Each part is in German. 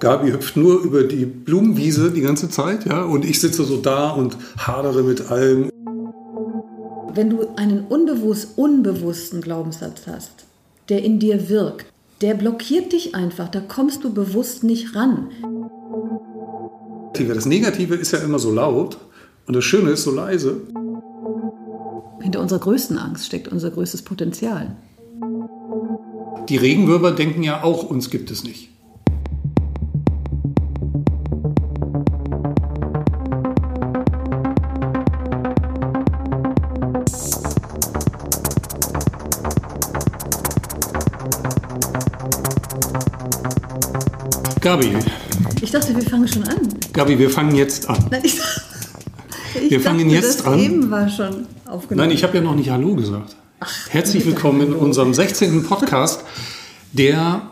Gabi hüpft nur über die Blumenwiese die ganze Zeit, ja, und ich sitze so da und hadere mit allem. Wenn du einen unbewusst, unbewussten Glaubenssatz hast, der in dir wirkt, der blockiert dich einfach, da kommst du bewusst nicht ran. Das Negative ist ja immer so laut und das Schöne ist so leise. Hinter unserer größten Angst steckt unser größtes Potenzial. Die Regenwürmer denken ja auch, uns gibt es nicht. Gabi. Ich dachte, wir fangen schon an. Gabi, wir fangen jetzt an. Nein, ich, ich wir fangen dachte, jetzt das an. eben war schon aufgenommen. Nein, ich habe ja noch nicht Hallo gesagt. Ach, Herzlich willkommen in unserem 16. Podcast, der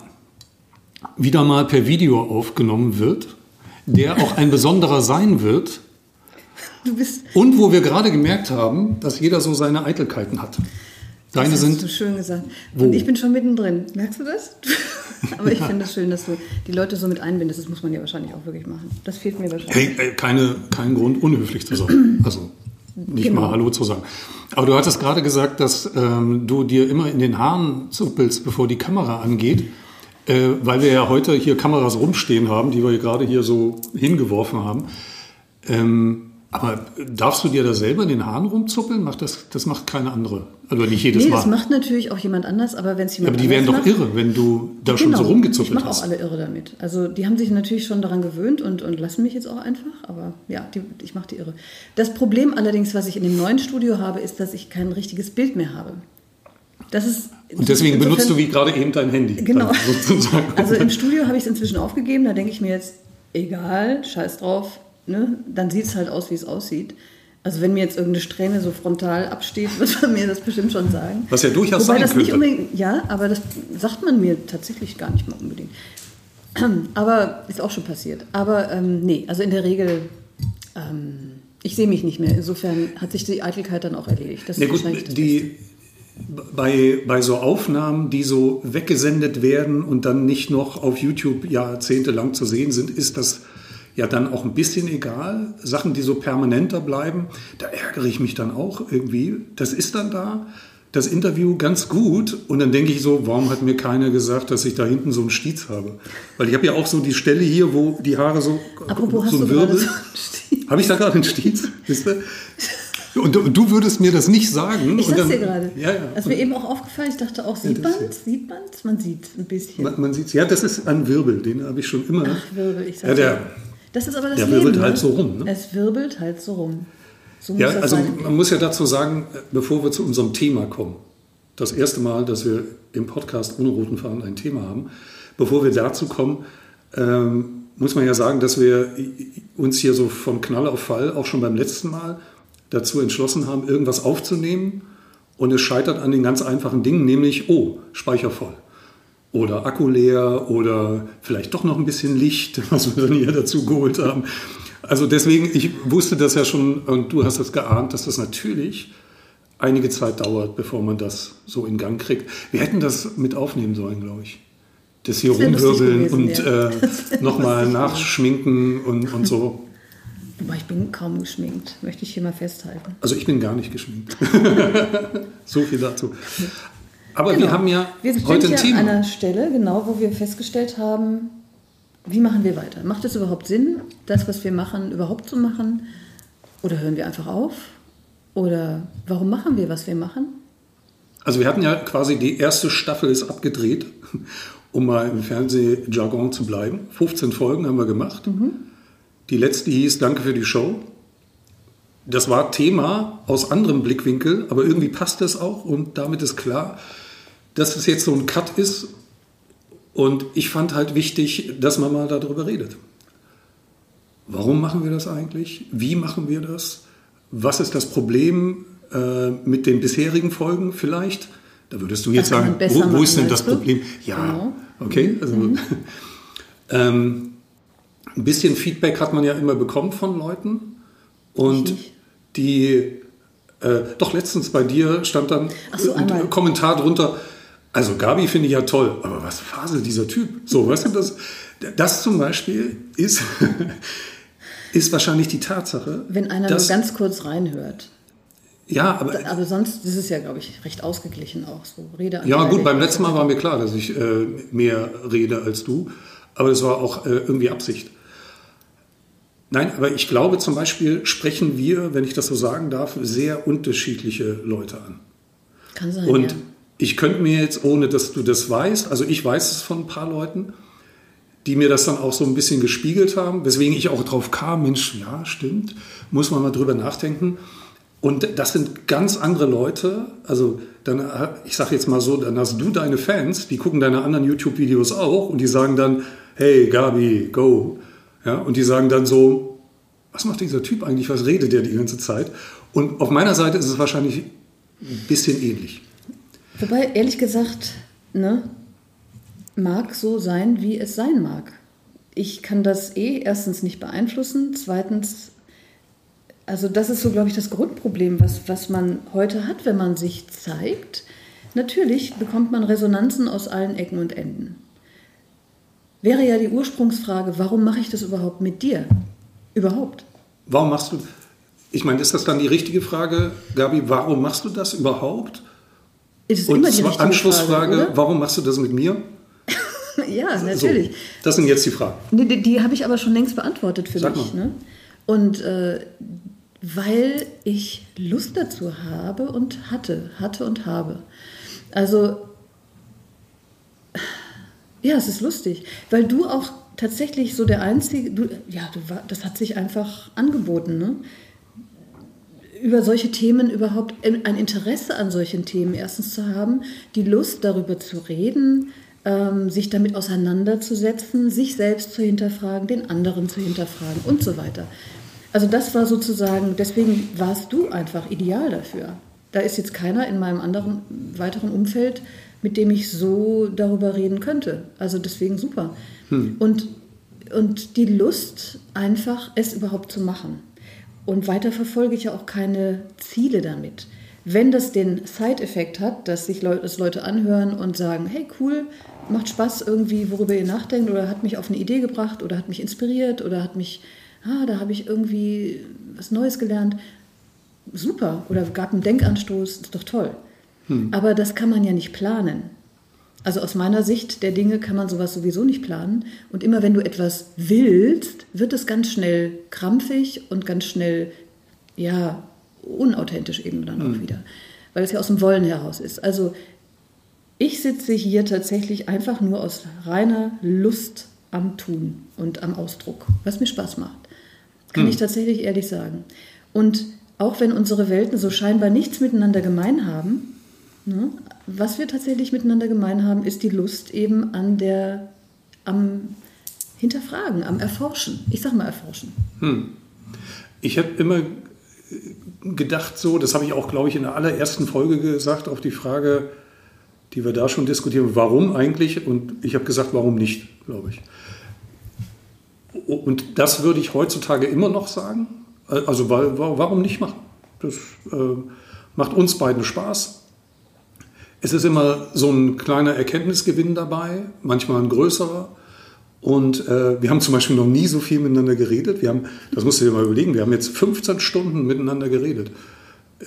wieder mal per Video aufgenommen wird, der auch ein besonderer sein wird und wo wir gerade gemerkt haben, dass jeder so seine Eitelkeiten hat. Deine das hast du sind, schön gesagt. Wo? Und ich bin schon mittendrin. Merkst du das? Aber ich finde es schön, dass du die Leute so mit einbindest. Das muss man ja wahrscheinlich auch wirklich machen. Das fehlt mir wahrscheinlich. hey, äh, keine, kein Grund, unhöflich zu sein. Also nicht Genau. mal Hallo zu sagen. Aber du hattest gerade gesagt, dass ähm, du dir immer in den Haaren zuppelst, bevor die Kamera angeht. Äh, weil wir ja heute hier Kameras rumstehen haben, die wir gerade hier so hingeworfen haben. Ähm, aber darfst du dir da selber in den Haaren rumzuppeln? Macht das, das macht keine andere. Also nicht jedes Nee, Mal. das macht natürlich auch jemand anders, aber wenn es Ja, jemand aber die wären anders doch macht, irre, wenn du da schon so Genau. Ich rumgezuppelt mache auch hast. alle irre damit. Also die haben sich natürlich schon daran gewöhnt und, und lassen mich jetzt auch einfach. Aber ja, die, ich mache die irre. Das Problem allerdings, was ich in dem neuen Studio habe, ist, dass ich kein richtiges Bild mehr habe. Das ist Und deswegen insofern- benutzt du wie gerade eben dein Handy. Genau. Also im Studio habe ich es inzwischen aufgegeben. Da denke ich mir jetzt, egal, scheiß drauf. Ne? Dann sieht es halt aus, wie es aussieht. Also wenn mir jetzt irgendeine Strähne so frontal absteht, wird man mir das bestimmt schon sagen. Was ja durchaus Wobei sein das nicht könnte. unbedingt, ja, aber das sagt man mir tatsächlich gar nicht mal unbedingt. Aber ist auch schon passiert. Aber ähm, nee, also in der Regel, ähm, ich sehe mich nicht mehr. Insofern hat sich die Eitelkeit dann auch erledigt. Das Ja ist gut, das die, bei, bei so Aufnahmen, die so weggesendet werden und dann nicht noch auf YouTube jahrzehntelang zu sehen sind, ist das ja dann auch ein bisschen egal. Sachen, die so permanenter bleiben, da ärgere ich mich dann auch irgendwie. Das ist dann da, das Interview ganz gut und dann denke ich so, warum hat mir keiner gesagt, dass ich da hinten so einen Stiez habe? Weil ich habe ja auch so die Stelle hier, wo die Haare so, Apropos, hast so du ein Wirbel. so? Habe ich da gerade einen Stiez? Wisst ihr? Und du, du würdest mir das nicht sagen. Ich sag's dir gerade. Ja, ja. Das ist mir eben auch aufgefallen. Ich dachte auch, sieht das man es? Sieht man es? Man sieht ein bisschen. Man, man sieht Ja, das ist ein Wirbel, den habe ich schon immer. Ach, Wirbel, ich ja, sag's der, dir. Das ist aber das der Leben. wirbelt ne? halt so rum, ne? Es wirbelt halt so rum. So ja, also sein. man muss ja dazu sagen, bevor wir zu unserem Thema kommen, das erste Mal, dass wir im Podcast ohne roten Faden ein Thema haben, bevor wir dazu kommen, ähm, muss man ja sagen, dass wir uns hier so von Knall auf Fall auch schon beim letzten Mal dazu entschlossen haben, irgendwas aufzunehmen und es scheitert an den ganz einfachen Dingen, nämlich, oh, Speicher voll. Oder Akku leer oder vielleicht doch noch ein bisschen Licht, was wir dann hier dazu geholt haben. Also deswegen, ich wusste das ja schon und du hast das geahnt, dass das natürlich einige Zeit dauert, bevor man das so in Gang kriegt. Wir hätten das mit aufnehmen sollen, glaube ich. Das hier Das rumwirbeln gewesen, und ja. äh, nochmal nachschminken und, und so. Wobei ich bin kaum geschminkt, möchte ich hier mal festhalten. Also ich bin gar nicht geschminkt. so viel dazu. Aber wir Genau. haben ja wir sind heute ein hier Thema. an einer Stelle, genau, wo wir festgestellt haben, wie machen wir weiter? Macht es überhaupt Sinn, das, was wir machen, überhaupt zu machen? Oder hören wir einfach auf? Oder warum machen wir, was wir machen? Also wir hatten ja quasi die erste Staffel ist abgedreht, um mal im Fernsehjargon zu bleiben. 15 Folgen haben wir gemacht. Die letzte hieß Danke für die Show. Das war Thema aus anderem Blickwinkel, aber irgendwie passt das auch und damit ist klar, dass es jetzt so ein Cut ist. Und ich fand halt wichtig, dass man mal darüber redet. Warum machen wir das eigentlich? Wie machen wir das? Was ist das Problem äh, mit den bisherigen Folgen vielleicht? Da würdest du jetzt sagen, wo, wo ist denn das? Problem? Ja, Genau. okay. Also, ähm, ein bisschen Feedback hat man ja immer bekommen von Leuten. Und die, äh, doch letztens bei dir stand dann so, ein. Kommentar drunter, Also Gabi finde ich ja toll, aber was faselt dieser Typ? So, weißt du, das, das zum Beispiel ist, ist wahrscheinlich die Tatsache. Wenn einer dass, nur ganz kurz reinhört. Ja, aber. Aber sonst ist es ja, glaube ich, recht ausgeglichen auch so. Rede Ja, gut, beim letzten Mal war mir klar, dass ich äh, mehr rede als du. Aber das war auch äh, irgendwie Absicht. Nein, aber ich glaube zum Beispiel sprechen wir, wenn ich das so sagen darf, sehr unterschiedliche Leute an. Kann sein. Und ja. Ich könnte mir jetzt, ohne dass du das weißt, also ich weiß es von ein paar Leuten, die mir das dann auch so ein bisschen gespiegelt haben, weswegen ich auch drauf kam, Mensch, ja, stimmt, muss man mal drüber nachdenken. Und das sind ganz andere Leute. Also dann, ich sage jetzt mal so, dann hast du deine Fans, die gucken deine anderen YouTube-Videos auch und die sagen dann, hey Gabi, go. Ja, und die sagen dann so, was macht dieser Typ eigentlich, was redet der die ganze Zeit? Und auf meiner Seite ist es wahrscheinlich ein bisschen ähnlich. Wobei, ehrlich gesagt, ne, mag so sein, wie es sein mag. Ich kann das eh erstens nicht beeinflussen, zweitens, also das ist so, glaube ich, das Grundproblem, was, was man heute hat, wenn man sich zeigt. Natürlich bekommt man Resonanzen aus allen Ecken und Enden. Wäre ja die Ursprungsfrage, warum mache ich das überhaupt mit dir? Überhaupt. Warum machst du, ich meine, ist das dann die richtige Frage, Gabi, warum machst du das überhaupt? Ist Und immer die Anschlussfrage, Frage, warum machst du das mit mir? ja, natürlich. So, das sind jetzt die Fragen. Die, die, die habe ich aber schon längst beantwortet für Sag mich. mal. Ne? Und äh, weil ich Lust dazu habe und hatte, hatte und habe. Also, ja, es ist lustig, weil du auch tatsächlich so der Einzige, du, ja, du war, das hat sich einfach angeboten, ne? Über solche Themen überhaupt ein Interesse an solchen Themen erstens zu haben, die Lust darüber zu reden, ähm, sich damit auseinanderzusetzen, sich selbst zu hinterfragen, den anderen zu hinterfragen und so weiter. Also das war sozusagen, deswegen warst du einfach ideal dafür. Da ist jetzt keiner in meinem anderen weiteren Umfeld, mit dem ich so darüber reden könnte. Also deswegen super. Und, und die Lust, einfach es überhaupt zu machen. Und weiter verfolge ich ja auch keine Ziele damit. Wenn das den Side-Effekt hat, dass sich Leute, dass Leute anhören und sagen, hey cool, macht Spaß irgendwie, worüber ihr nachdenkt oder hat mich auf eine Idee gebracht oder hat mich inspiriert oder hat mich, ah, da habe ich irgendwie was Neues gelernt, super. Oder gab einen Denkanstoß, ist doch toll. Aber das kann man ja nicht planen. Also aus meiner Sicht der Dinge kann man sowas sowieso nicht planen. Und immer wenn du etwas willst, wird es ganz schnell krampfig und ganz schnell, ja, unauthentisch eben dann auch wieder. Weil es ja aus dem Wollen heraus ist. Also ich sitze hier tatsächlich einfach nur aus reiner Lust am Tun und am Ausdruck, was mir Spaß macht. Kann ich tatsächlich ehrlich sagen. Und auch wenn unsere Welten so scheinbar nichts miteinander gemein haben, Ne? Was wir tatsächlich miteinander gemein haben, ist die Lust eben an der, am Hinterfragen, am Erforschen. Ich sag mal Erforschen. Ich habe immer gedacht, so, das habe ich auch, glaube ich, in der allerersten Folge gesagt, auf die Frage, die wir da schon diskutieren, warum eigentlich? Und ich habe gesagt, warum nicht, glaube ich. Und das würde ich heutzutage immer noch sagen. Also, warum nicht machen? Das äh, macht uns beiden Spaß. Es ist immer so ein kleiner Erkenntnisgewinn dabei, manchmal ein größerer. Und äh, wir haben zum Beispiel noch nie so viel miteinander geredet. Wir haben, das musst du dir mal überlegen, wir haben jetzt 15 Stunden miteinander geredet.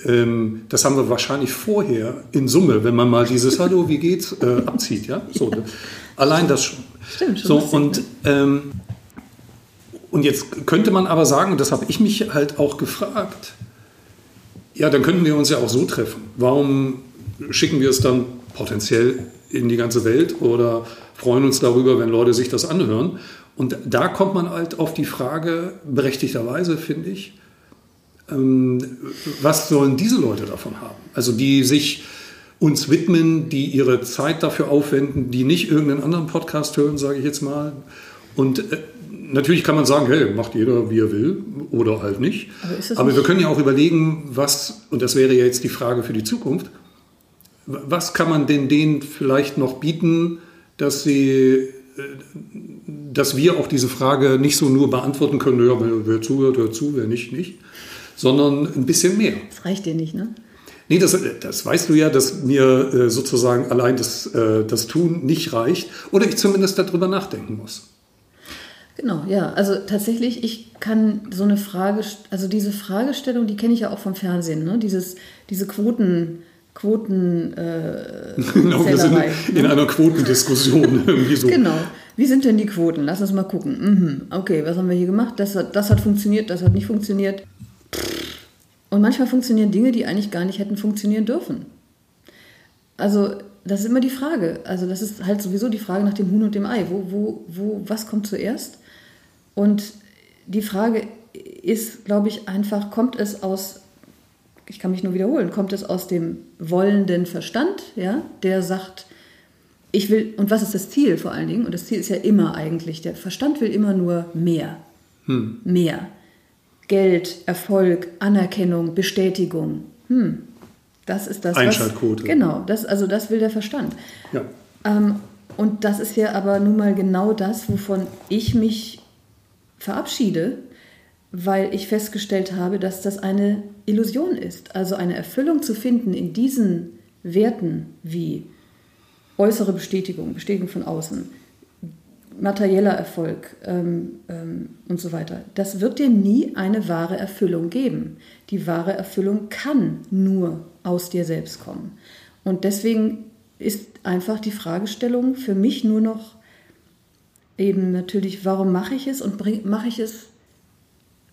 Ähm, das haben wir wahrscheinlich vorher in Summe, wenn man mal dieses Hallo, wie geht's, äh, abzieht. Ja? So, ne? Allein das schon. Stimmt, schon So, und, ähm, und jetzt könnte man aber sagen, und das habe ich mich halt auch gefragt, ja, dann könnten wir uns ja auch so treffen. Warum schicken wir es dann potenziell in die ganze Welt oder freuen uns darüber, wenn Leute sich das anhören? Und da kommt man halt auf die Frage, berechtigterweise finde ich, ähm, was sollen diese Leute davon haben? Also die sich uns widmen, die ihre Zeit dafür aufwenden, die nicht irgendeinen anderen Podcast hören, sage ich jetzt mal. Und äh, natürlich kann man sagen, hey, macht jeder, wie er will oder halt nicht. Aber Aber wir können ja auch überlegen, was, und das wäre ja jetzt die Frage für die Zukunft, was kann man denn denen vielleicht noch bieten, dass sie, äh, dass wir auch diese Frage nicht so nur beantworten können, ja, wer, zuhört, hört zu, wer nicht, nicht, sondern ein bisschen mehr. Das reicht dir nicht, ne? Nee, das, das weißt du ja, dass mir äh, sozusagen allein das, äh, das Tun nicht reicht oder ich zumindest darüber nachdenken muss. Genau, ja. Also tatsächlich, ich kann so eine Frage, also diese Fragestellung, die kenne ich ja auch vom Fernsehen, ne? Dieses, diese Quoten, Quoten. Äh, genau, wir sind in ne? einer Quotendiskussion irgendwie so. Genau. Wie sind denn die Quoten? Lass uns mal gucken. Mhm. Okay, was haben wir hier gemacht? Das hat, das hat funktioniert, das hat nicht funktioniert. Und manchmal funktionieren Dinge, die eigentlich gar nicht hätten funktionieren dürfen. Also das ist immer die Frage. Also das ist halt sowieso die Frage nach dem Huhn und dem Ei. Wo, wo, wo, was kommt zuerst? Und die Frage ist, glaube ich, einfach, kommt es aus, ich kann mich nur wiederholen, kommt es aus dem wollenden Verstand, ja, der sagt, ich will, und was ist das Ziel vor allen Dingen? Und das Ziel ist ja immer eigentlich, der Verstand will immer nur mehr. Hm. Mehr. Geld, Erfolg, Anerkennung, Bestätigung. Hm. Das ist das. Einschaltquote. Was, genau, das, also das will der Verstand. Ja. Ähm, und das ist ja aber nun mal genau das, wovon ich mich verabschiede, weil ich festgestellt habe, dass das eine Illusion ist. Also eine Erfüllung zu finden in diesen Werten wie äußere Bestätigung, Bestätigung von außen, materieller Erfolg ähm, ähm, und so weiter. Das wird dir nie eine wahre Erfüllung geben. Die wahre Erfüllung kann nur aus dir selbst kommen. Und deswegen ist einfach die Fragestellung für mich nur noch eben natürlich, warum mache ich es und mache ich es,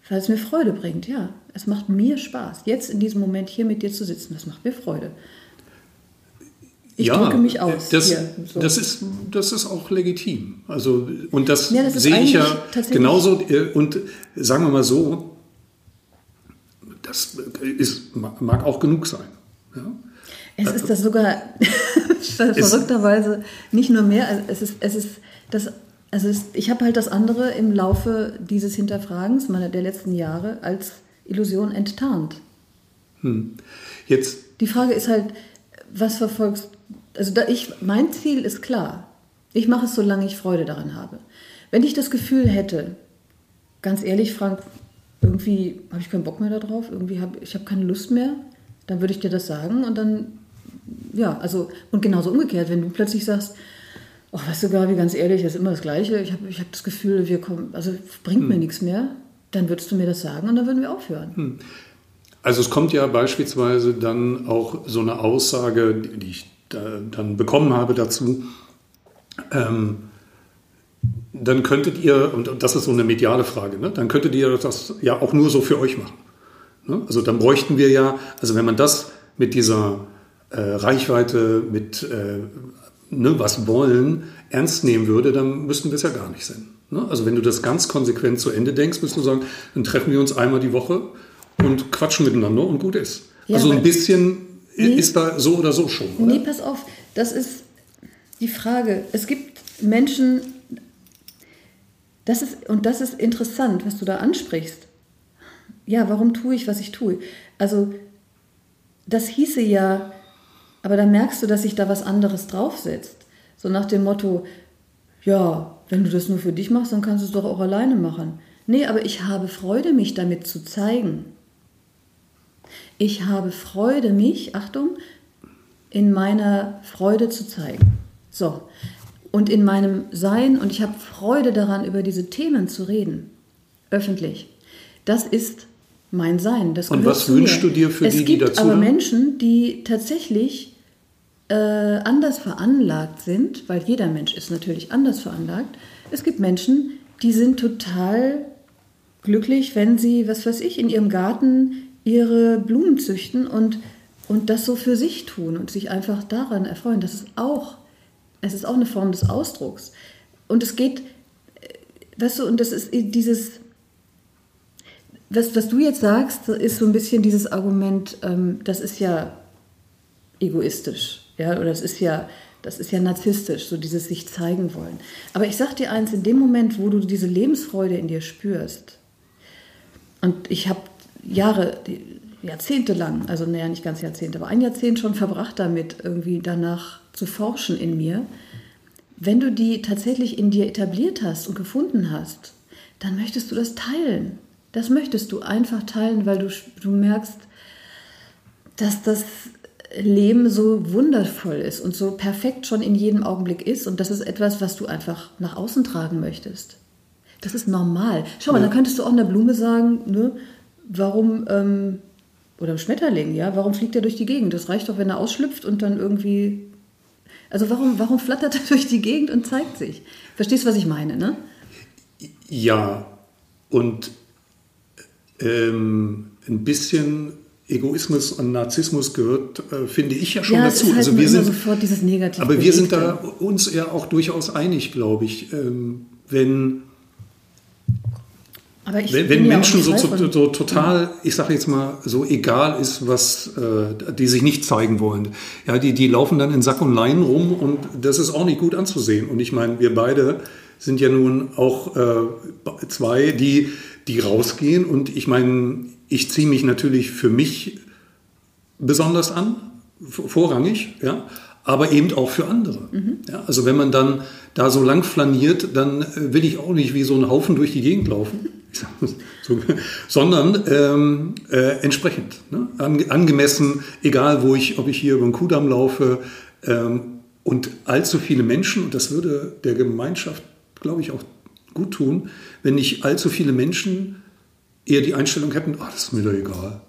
weil es mir Freude bringt. Ja, es macht mir Spaß. Jetzt in diesem Moment hier mit dir zu sitzen, das macht mir Freude. Ich ja, drücke mich aus. Das, hier, so. das, ist, das ist auch legitim. Also, und das, ja, das sehe ich ja genauso. Äh, und sagen wir mal so, das ist, mag auch genug sein. Ja? Es ist das sogar verrückterweise nicht nur mehr, es ist, es ist das also es, ich habe halt das andere im Laufe dieses Hinterfragens meiner der letzten Jahre als Illusion enttarnt. Hm. Jetzt. Die Frage ist halt, was verfolgst Also da ich, mein Ziel ist klar. Ich mache es, solange ich Freude daran habe. Wenn ich das Gefühl hätte, ganz ehrlich, Frank, irgendwie habe ich keinen Bock mehr darauf, irgendwie habe ich habe keine Lust mehr, dann würde ich dir das sagen und dann, ja, also, und genauso umgekehrt, wenn du plötzlich sagst, Oh, weißt du, Gabi, ganz ehrlich, das ist immer das Gleiche. Ich habe ich hab das Gefühl, wir kommen, also bringt hm. mir nichts mehr. Dann würdest du mir das sagen und dann würden wir aufhören. Hm. Also es kommt ja beispielsweise dann auch so eine Aussage, die ich da, dann bekommen habe dazu. Ähm, dann könntet ihr, und das ist so eine mediale Frage, ne, dann könntet ihr das ja auch nur so für euch machen. Ne? Also dann bräuchten wir ja, also wenn man das mit dieser äh, Reichweite, mit äh, ne, was wollen, ernst nehmen würde, dann müssten wir es ja gar nicht sein. Ne? Also wenn du das ganz konsequent zu Ende denkst, müsstest du sagen, dann treffen wir uns einmal die Woche und quatschen miteinander und gut ist. Ja, also ein bisschen nee, ist da so oder so schon. Oder? Nee, pass auf, das ist die Frage. Es gibt Menschen, das ist, und das ist interessant, was du da ansprichst. Ja, warum tue ich, was ich tue? Also das hieße ja, aber dann merkst du, dass sich da was anderes draufsetzt. So nach dem Motto, ja, wenn du das nur für dich machst, dann kannst du es doch auch alleine machen. Nee, aber ich habe Freude, mich damit zu zeigen. Ich habe Freude, mich, Achtung, in meiner Freude zu zeigen. So. Und in meinem Sein, und ich habe Freude daran, über diese Themen zu reden. Öffentlich. Das ist mein Sein. Das und was wünschst du dir für es die, die dazu? Es gibt aber Menschen, die tatsächlich äh, anders veranlagt sind, weil jeder Mensch ist natürlich anders veranlagt. Es gibt Menschen, die sind total glücklich, wenn sie, was weiß ich, in ihrem Garten ihre Blumen züchten und, und das so für sich tun und sich einfach daran erfreuen. Das ist auch, es ist auch eine Form des Ausdrucks. Und es geht, äh, weißt du, und das ist dieses, was, was du jetzt sagst, ist so ein bisschen dieses Argument, ähm, das ist ja egoistisch. Ja, oder das ist ja, das ist ja narzisstisch, so dieses sich zeigen wollen. Aber ich sag dir eins, in dem Moment, wo du diese Lebensfreude in dir spürst, und ich habe Jahre, Jahrzehnte lang, also naja, nicht ganz Jahrzehnte, aber ein Jahrzehnt schon verbracht damit, irgendwie danach zu forschen in mir. Wenn du die tatsächlich in dir etabliert hast und gefunden hast, dann möchtest du das teilen. Das möchtest du einfach teilen, weil du, du merkst, dass das Leben so wundervoll ist und so perfekt schon in jedem Augenblick ist und das ist etwas, was du einfach nach außen tragen möchtest. Das ist normal. Schau mal, ja. da könntest du auch einer Blume sagen, ne, warum, ähm, oder einem Schmetterling, ja, warum fliegt er durch die Gegend? Das reicht doch, wenn er ausschlüpft und dann irgendwie. Also warum, warum flattert er durch die Gegend und zeigt sich? Verstehst du, was ich meine, ne? Ja, und ähm, ein bisschen Egoismus und Narzissmus gehört, äh, finde ich ja schon ja, dazu. Halt also wir sind sofort dieses Negative. Aber wir sind da uns ja auch durchaus einig, glaube ich. Ähm, wenn wenn, wenn Menschen so, so, so, total, ich sage jetzt mal, so egal ist, was äh, die sich nicht zeigen wollen, ja, die, die laufen dann in Sack und Leinen rum und das ist auch nicht gut anzusehen. Und ich meine, wir beide sind ja nun auch äh, zwei, die, die rausgehen und ich meine, ich ziehe mich natürlich für mich besonders an, vorrangig, ja, aber eben auch für andere. Mhm. Ja, also wenn man dann da so lang flaniert, dann äh, will ich auch nicht wie so ein Haufen durch die Gegend laufen, so, sondern ähm, äh, entsprechend, ne? An, angemessen, egal wo ich, ob ich hier über den Kudamm laufe ähm, und allzu viele Menschen, und das würde der Gemeinschaft, glaube ich, auch gut tun, wenn nicht allzu viele Menschen eher die Einstellung hätten, ach, das ist mir doch egal.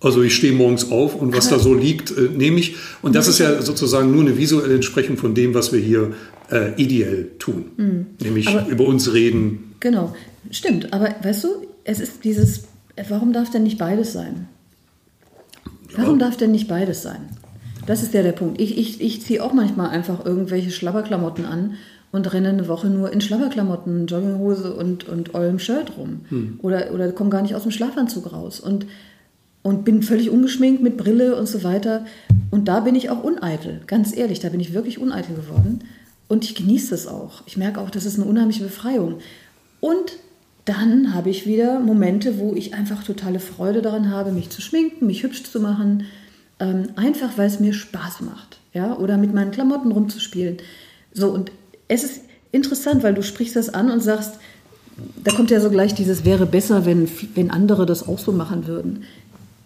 Also ich stehe morgens auf und was da so liegt, äh, nehme ich. Und das ist ja sozusagen nur eine visuelle Entsprechung von dem, was wir hier äh, ideell tun. Mhm. Nämlich Aber über uns reden. Genau, stimmt. Aber weißt du, es ist dieses, warum darf denn nicht beides sein? Warum ja. darf denn nicht beides sein? Das ist ja der Punkt. Ich, ich, ich ziehe auch manchmal einfach irgendwelche Schlabberklamotten an und renne eine Woche nur in Schlabberklamotten, Jogginghose und, und ollem Shirt rum. Hm. Oder, oder komme gar nicht aus dem Schlafanzug raus. Und, und bin völlig ungeschminkt mit Brille und so weiter. Und da bin ich auch uneitel, ganz ehrlich, da bin ich wirklich uneitel geworden. Und ich genieße das auch. Ich merke auch, das ist eine unheimliche Befreiung. Und dann habe ich wieder Momente, wo ich einfach totale Freude daran habe, mich zu schminken, mich hübsch zu machen. Ähm, einfach, weil es mir Spaß macht. Ja? Oder mit meinen Klamotten rumzuspielen. So, und es ist interessant, weil du sprichst das an und sagst, da kommt ja so gleich dieses wäre besser, wenn, wenn andere das auch so machen würden.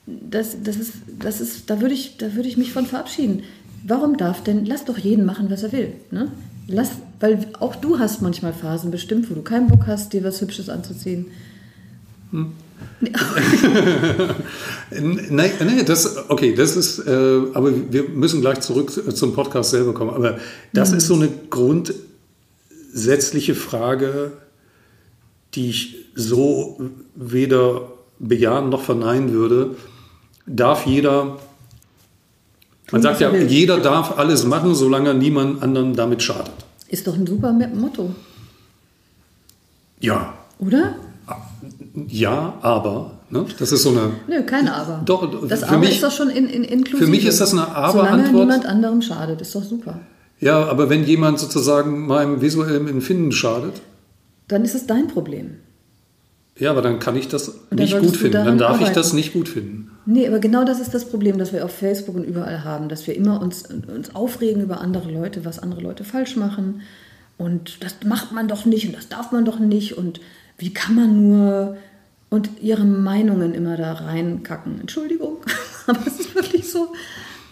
Das, das ist, das ist, da würde ich, da würde ich mich von verabschieden. Warum darf denn, lass doch jeden machen, was er will. Ne? Lass, weil auch du hast manchmal Phasen bestimmt, wo du keinen Bock hast, dir was Hübsches anzuziehen. Hm. nein, nein, das, okay, das ist, äh, aber wir müssen gleich zurück zum Podcast selber kommen. Aber das mhm. ist so eine grundsätzliche Frage, die ich so weder bejahen noch verneinen würde. Darf jeder, man sagt ja, jeder darf alles machen, solange niemand anderen damit schadet. Ist doch ein super Motto. Ja. Oder? Ja, aber. Ne? Das ist so eine. Nö, kein Aber. Doch, das Aber mich, ist doch schon in, in, inklusive. Für mich ist das eine Aber-Antwort. Solange niemand anderem schadet, ist doch super. Ja, aber wenn jemand sozusagen meinem visuellen Empfinden schadet. Dann ist es dein Problem. Ja, aber dann kann ich das nicht gut finden. Dann darf arbeiten. ich das nicht gut finden. Nee, aber genau das ist das Problem, das wir auf Facebook und überall haben, dass wir immer uns, uns aufregen über andere Leute, was andere Leute falsch machen. Und das macht man doch nicht und das darf man doch nicht und wie kann man nur und ihre Meinungen immer da reinkacken. Entschuldigung, aber es ist wirklich so.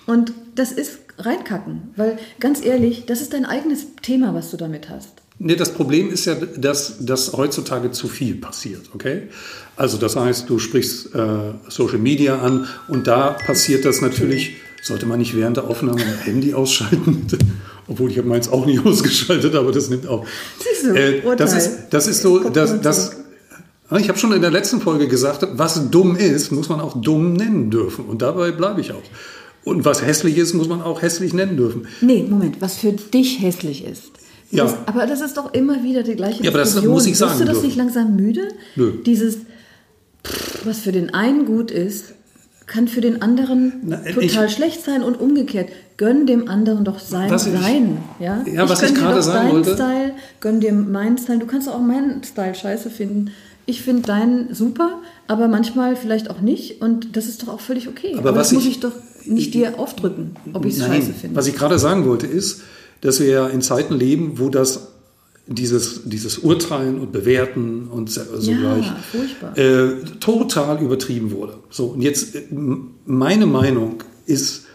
Und das ist reinkacken, weil ganz ehrlich, das ist dein eigenes Thema, was du damit hast. Nee, das Problem ist ja, dass, dass heutzutage zu viel passiert, okay? Also das heißt, du sprichst äh, Social Media an und da passiert das natürlich, sollte man nicht während der Aufnahme ein Handy ausschalten, obwohl ich habe meins auch nicht ausgeschaltet, aber das nimmt auch. Siehst du, äh, das, ist, das ist so, das, das, ich habe schon in der letzten Folge gesagt, was dumm ist, muss man auch dumm nennen dürfen und dabei bleibe ich auch. Und was hässlich ist, muss man auch hässlich nennen dürfen. Nee, Moment, was für dich hässlich ist. Ja. Das, aber das ist doch immer wieder die gleiche ja, aber das muss ich sagen. Bist du das dürfen. nicht langsam müde? Nö. Dieses, was für den einen gut ist, kann für den anderen Na, total ich, schlecht sein und umgekehrt. Gönn dem anderen doch sein was Sein. Ja, ja ich was ich gerade sagen wollte. Style, gönn dir meinen Style. Du kannst auch meinen Style scheiße finden. Ich finde deinen super, aber manchmal vielleicht auch nicht. Und das ist doch auch völlig okay. Aber, aber das muss ich doch nicht dir aufdrücken, ob ich es scheiße finde. Was ich gerade sagen wollte ist, dass wir ja in Zeiten leben, wo das dieses, dieses Urteilen und Bewerten und so Ja, gleich äh, total übertrieben wurde. So, und jetzt äh, meine Meinung ist,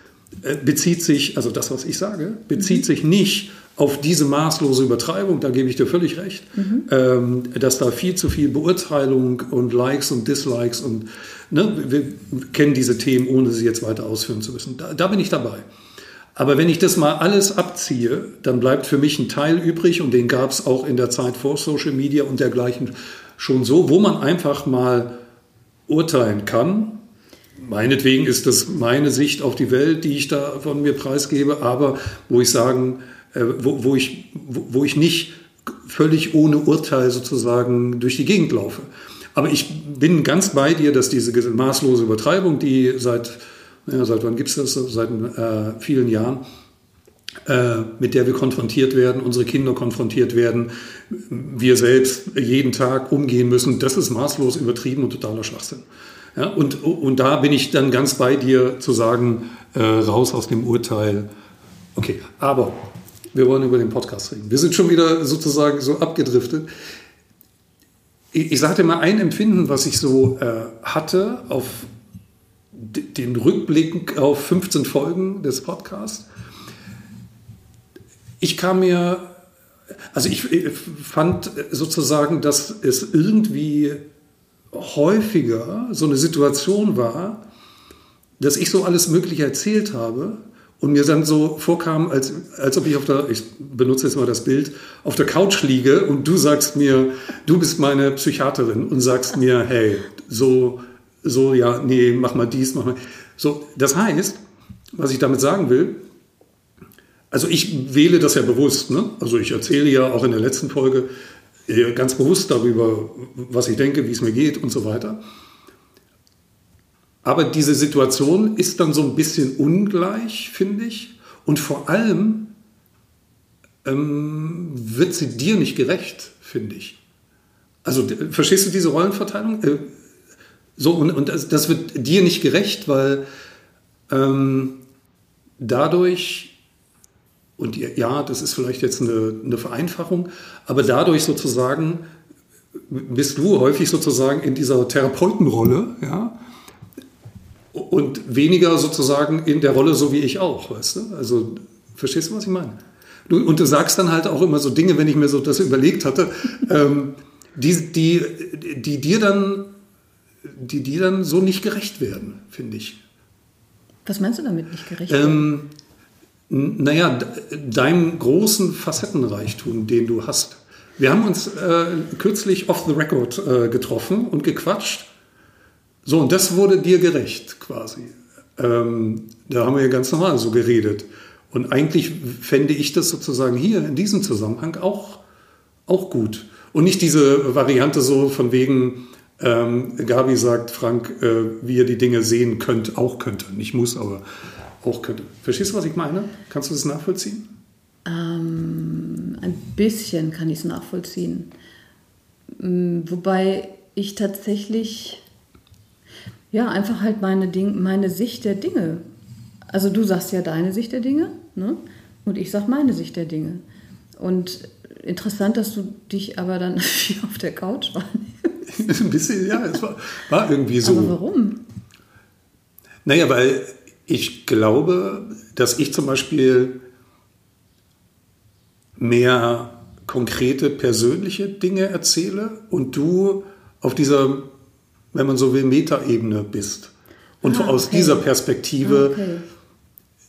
bezieht sich, also das, was ich sage, bezieht sich nicht auf diese maßlose Übertreibung, da gebe ich dir völlig recht, ähm, dass da viel zu viel Beurteilung und Likes und Dislikes und ne, wir kennen diese Themen, ohne sie jetzt weiter ausführen zu müssen. Da, da bin ich dabei. Aber wenn ich das mal alles abziehe, dann bleibt für mich ein Teil übrig und den gab es auch in der Zeit vor Social Media und dergleichen schon so, wo man einfach mal urteilen kann. Meinetwegen ist das meine Sicht auf die Welt, die ich da von mir preisgebe, aber wo ich sagen, äh, wo, wo, ich, wo, wo ich nicht völlig ohne Urteil sozusagen durch die Gegend laufe. Aber ich bin ganz bei dir, dass diese maßlose Übertreibung, die seit, ja, seit wann gibt es das? Seit äh, vielen Jahren, äh, mit der wir konfrontiert werden, unsere Kinder konfrontiert werden, wir selbst jeden Tag umgehen müssen, das ist maßlos übertrieben und totaler Schwachsinn. Ja, und, und da bin ich dann ganz bei dir zu sagen, äh, raus aus dem Urteil. Okay, aber wir wollen über den Podcast reden. Wir sind schon wieder sozusagen so abgedriftet. Ich, ich sagte mal ein Empfinden, was ich so äh, hatte auf den Rückblick auf 15 Folgen des Podcasts. Ich kam mir, also ich fand sozusagen, dass es irgendwie häufiger so eine Situation war, dass ich so alles Mögliche erzählt habe und mir dann so vorkam, als, als ob ich auf der, ich benutze jetzt mal das Bild, auf der Couch liege und du sagst mir, du bist meine Psychiaterin und sagst mir, hey, so, so, ja, nee, mach mal dies, mach mal. So, das heißt, was ich damit sagen will, also ich wähle das ja bewusst. Ne? Also ich erzähle ja auch in der letzten Folge ganz bewusst darüber, was ich denke, wie es mir geht und so weiter. Aber diese Situation ist dann so ein bisschen ungleich, finde ich. Und vor allem ähm, wird sie dir nicht gerecht, finde ich. Also verstehst du diese Rollenverteilung? Äh, so, und, und das, das wird dir nicht gerecht, weil ähm, dadurch, und ja, das ist vielleicht jetzt eine, eine Vereinfachung, aber dadurch sozusagen bist du häufig sozusagen in dieser Therapeutenrolle, ja, und weniger sozusagen in der Rolle, so wie ich auch, weißt du? Also, verstehst du, was ich meine? Du, und du sagst dann halt auch immer so Dinge, wenn ich mir so das überlegt hatte, ähm, die, die, die dir dann, die dir dann so nicht gerecht werden, finde ich. Was meinst du damit nicht gerecht? Ähm, naja, deinem großen Facettenreichtum, den du hast. Wir haben uns äh, kürzlich off the record äh, getroffen und gequatscht. So, und das wurde dir gerecht quasi. Ähm, da haben wir ganz normal so geredet. Und eigentlich fände ich das sozusagen hier in diesem Zusammenhang auch, auch gut. Und nicht diese Variante so von wegen, ähm, Gabi sagt Frank, äh, wie ihr die Dinge sehen könnt, auch könnte. Nicht muss, aber auch könnte. Verstehst du, was ich meine? Kannst du das nachvollziehen? Ähm, ein bisschen kann ich es nachvollziehen. Mm, Wobei ich tatsächlich, ja, einfach halt meine, Ding, meine Sicht der Dinge. Also du sagst ja deine Sicht der Dinge, ne? Und ich sag meine Sicht der Dinge. Und interessant, dass du dich aber dann wie auf der Couch wahrnimmst. Ein bisschen, ja, es war, war irgendwie so. Aber warum? Naja, weil ich glaube, dass ich zum Beispiel mehr konkrete persönliche Dinge erzähle und du auf dieser, wenn man so will, Metaebene bist. Und Ah, aus okay. dieser Perspektive, Okay.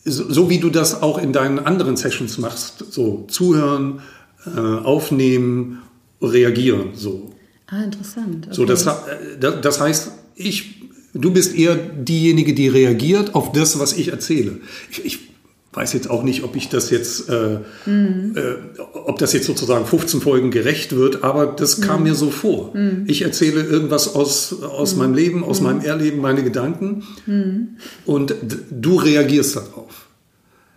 so, so wie du das auch in deinen anderen Sessions machst, so zuhören, äh, aufnehmen, reagieren, so. Ah, interessant. So, Okay. das, ha- äh, da- das heißt, ich, du bist eher diejenige, die reagiert auf das, was ich erzähle. Ich, ich weiß jetzt auch nicht, ob ich das jetzt, äh, äh, ob das jetzt sozusagen 15 Folgen gerecht wird, aber das kam mir so vor. Ich erzähle irgendwas aus, aus meinem Leben, aus meinem Erleben, meine Gedanken und du reagierst darauf.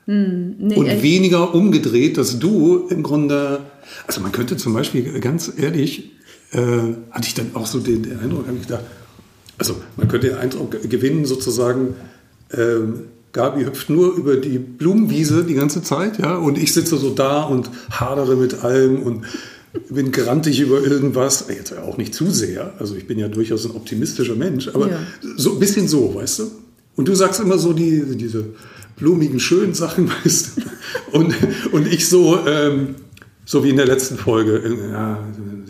Nee, Und echt? weniger umgedreht, dass du im Grunde, also man könnte zum Beispiel ganz ehrlich, äh, hatte ich dann auch so den, den Eindruck, habe ich gedacht, also man könnte den Eindruck gewinnen, sozusagen, ähm, Gabi hüpft nur über die Blumenwiese die ganze Zeit, ja, und ich sitze so da und hadere mit allem und bin grantig über irgendwas, jetzt auch nicht zu sehr, also ich bin ja durchaus ein optimistischer Mensch, aber ja. so ein bisschen so, weißt du? Und du sagst immer so die, diese blumigen, schönen Sachen, weißt du? Und, und ich so, ähm, so wie in der letzten Folge, ja,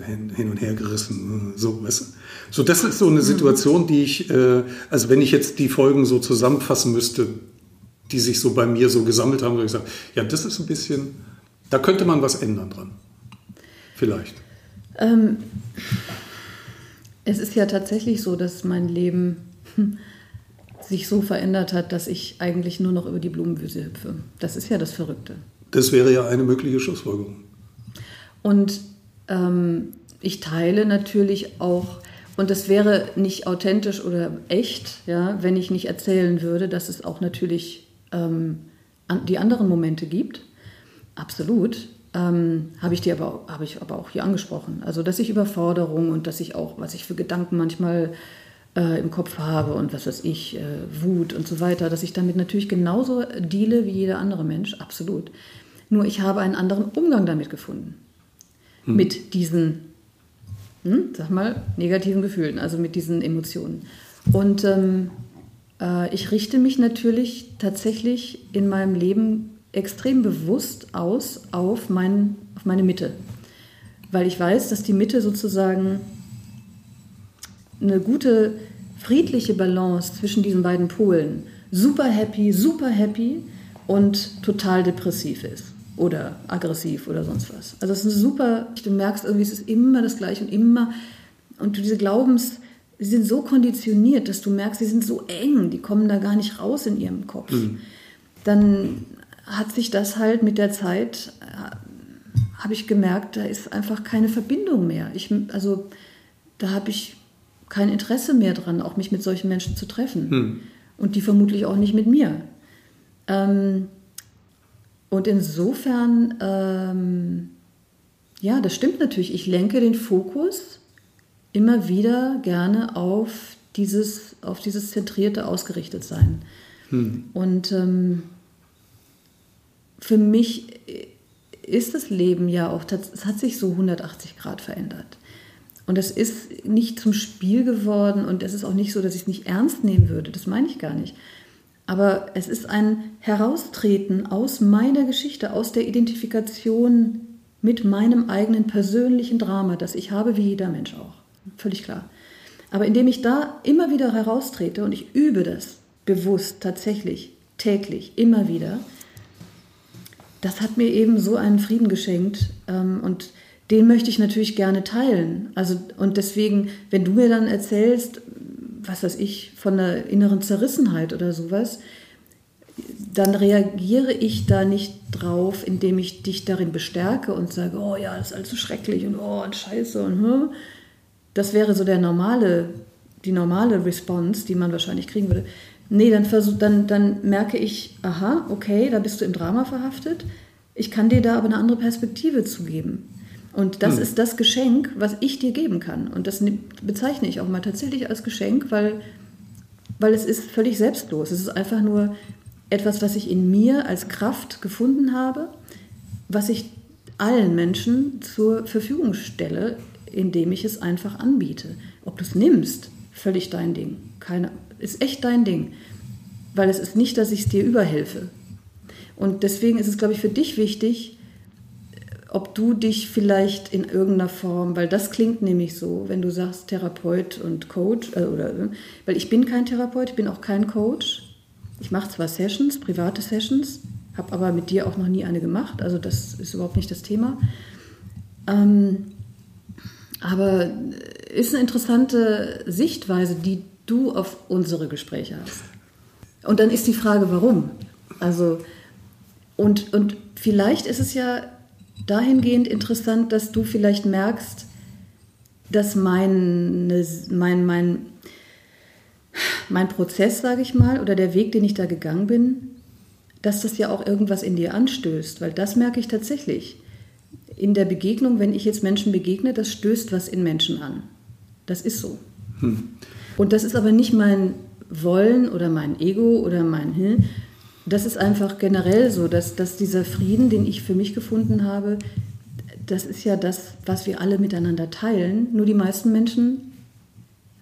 hin und her gerissen, so, weißt du? So, das ist so eine mhm. Situation, die ich, äh, also wenn ich jetzt die Folgen so zusammenfassen müsste, die sich so bei mir so gesammelt haben, würde ich sagen, ja, das ist ein bisschen, da könnte man was ändern dran. Vielleicht. Ähm, es ist ja tatsächlich so, dass mein Leben sich so verändert hat, dass ich eigentlich nur noch über die Blumenwiese hüpfe. Das ist ja das Verrückte. Das wäre ja eine mögliche Schlussfolgerung. Und ähm, ich teile natürlich auch, und das wäre nicht authentisch oder echt, ja, wenn ich nicht erzählen würde, dass es auch natürlich ähm, die anderen Momente gibt. Absolut. Ähm, habe ich dir aber, habe ich aber auch hier angesprochen. Also, dass ich Überforderung und dass ich auch, was ich für Gedanken manchmal äh, im Kopf habe und was weiß ich, äh, Wut und so weiter, dass ich damit natürlich genauso deale wie jeder andere Mensch, absolut. Nur ich habe einen anderen Umgang damit gefunden. Hm. Mit diesen, hm, sag mal, negativen Gefühlen, also mit diesen Emotionen. Und ähm, äh, ich richte mich natürlich tatsächlich in meinem Leben extrem bewusst aus auf, mein, auf meine Mitte. Weil ich weiß, dass die Mitte sozusagen eine gute, friedliche Balance zwischen diesen beiden Polen, super happy, super happy und total depressiv ist oder aggressiv oder sonst was. Also es ist eine super, du merkst irgendwie, es ist immer das Gleiche und immer, und diese Glaubens, sie sind so konditioniert, dass du merkst, sie sind so eng, die kommen da gar nicht raus in ihrem Kopf. Mhm. Dann hat sich das halt mit der Zeit, äh, habe ich gemerkt, da ist einfach keine Verbindung mehr. Ich, also da habe ich kein Interesse mehr dran, auch mich mit solchen Menschen zu treffen. Hm. Und die vermutlich auch nicht mit mir. Ähm, und insofern, ähm, ja, das stimmt natürlich. Ich lenke den Fokus immer wieder gerne auf dieses, auf dieses zentrierte Ausgerichtetsein. Hm. Und ähm, für mich ist das Leben ja auch, es hat sich so 180 Grad verändert. Und es ist nicht zum Spiel geworden und es ist auch nicht so, dass ich es nicht ernst nehmen würde. Das meine ich gar nicht. Aber es ist ein Heraustreten aus meiner Geschichte, aus der Identifikation mit meinem eigenen persönlichen Drama, das ich habe, wie jeder Mensch auch. Völlig klar. Aber indem ich da immer wieder heraustrete und ich übe das bewusst, tatsächlich, täglich, immer wieder, das hat mir eben so einen Frieden geschenkt. Ähm, und den möchte ich natürlich gerne teilen. Also, und deswegen, wenn du mir dann erzählst, was weiß ich, von der inneren Zerrissenheit oder sowas, dann reagiere ich da nicht drauf, indem ich dich darin bestärke und sage, oh ja, das ist alles so schrecklich und oh und scheiße und hm. das wäre so der normale, die normale Response, die man wahrscheinlich kriegen würde. Nee, dann, versuch, dann, dann merke ich, aha, okay, da bist du im Drama verhaftet. Ich kann dir da aber eine andere Perspektive zu geben. Und das hm. ist das Geschenk, was ich dir geben kann. Und das bezeichne ich auch mal tatsächlich als Geschenk, weil, weil es ist völlig selbstlos. Es ist einfach nur etwas, was ich in mir als Kraft gefunden habe, was ich allen Menschen zur Verfügung stelle, indem ich es einfach anbiete. Ob du es nimmst, völlig dein Ding. Keine, ist echt dein Ding. Weil es ist nicht, dass ich es dir überhelfe. Und deswegen ist es, glaube ich, für dich wichtig, ob du dich vielleicht in irgendeiner Form, weil das klingt nämlich so, wenn du sagst Therapeut und Coach, äh, oder, weil ich bin kein Therapeut, ich bin auch kein Coach. Ich mache zwar Sessions, private Sessions, habe aber mit dir auch noch nie eine gemacht, also das ist überhaupt nicht das Thema. Ähm, aber ist eine interessante Sichtweise, die du auf unsere Gespräche hast. Und dann ist die Frage, warum? Also, und, und vielleicht ist es ja dahingehend interessant, dass du vielleicht merkst, dass mein, mein, mein, mein Prozess, sage ich mal, oder der Weg, den ich da gegangen bin, dass das ja auch irgendwas in dir anstößt, weil das merke ich tatsächlich. In der Begegnung, wenn ich jetzt Menschen begegne, das stößt was in Menschen an. Das ist so. Hm. Und das ist aber nicht mein Wollen oder mein Ego oder mein Hm, das ist einfach generell so, dass, dass dieser Frieden, den ich für mich gefunden habe, das ist ja das, was wir alle miteinander teilen. Nur die meisten Menschen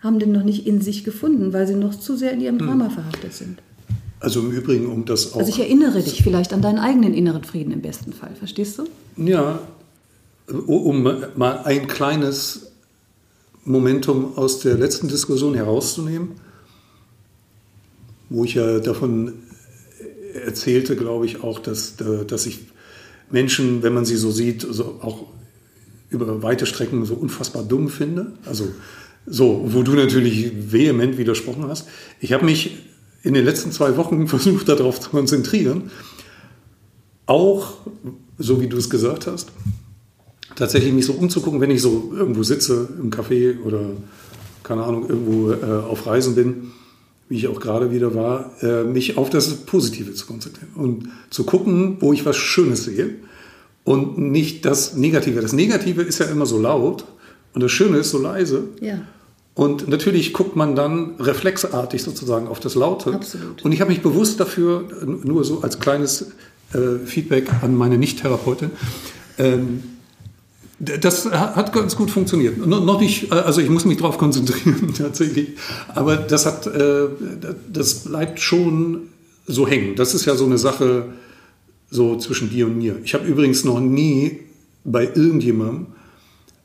haben den noch nicht in sich gefunden, weil sie noch zu sehr in ihrem Drama verhaftet sind. Also im Übrigen, um das auch. Also ich erinnere dich vielleicht an deinen eigenen inneren Frieden im besten Fall, verstehst du? Ja, um mal ein kleines Momentum aus der letzten Diskussion herauszunehmen, wo ich ja davon erzählte, glaube ich, auch, dass, dass ich Menschen, wenn man sie so sieht, so auch über weite Strecken so unfassbar dumm finde. Also so, wo du natürlich vehement widersprochen hast. Ich habe mich in den letzten zwei Wochen versucht, darauf zu konzentrieren, auch, so wie du es gesagt hast, tatsächlich mich so umzugucken, wenn ich so irgendwo sitze im Café oder keine Ahnung, irgendwo äh, auf Reisen bin, wie ich auch gerade wieder war, äh, mich auf das Positive zu konzentrieren und zu gucken, wo ich was Schönes sehe und nicht das Negative. Das Negative ist ja immer so laut und das Schöne ist so leise. Ja. Und natürlich guckt man dann reflexartig sozusagen auf das Laute. Absolut. Und ich habe mich bewusst dafür, nur so als kleines äh, Feedback an meine Nicht-Therapeutin, ähm, das hat ganz gut funktioniert. Noch nicht, also ich muss mich darauf konzentrieren tatsächlich, aber das hat, äh, das bleibt schon so hängen. Das ist ja so eine Sache so zwischen dir und mir. Ich habe übrigens noch nie bei irgendjemandem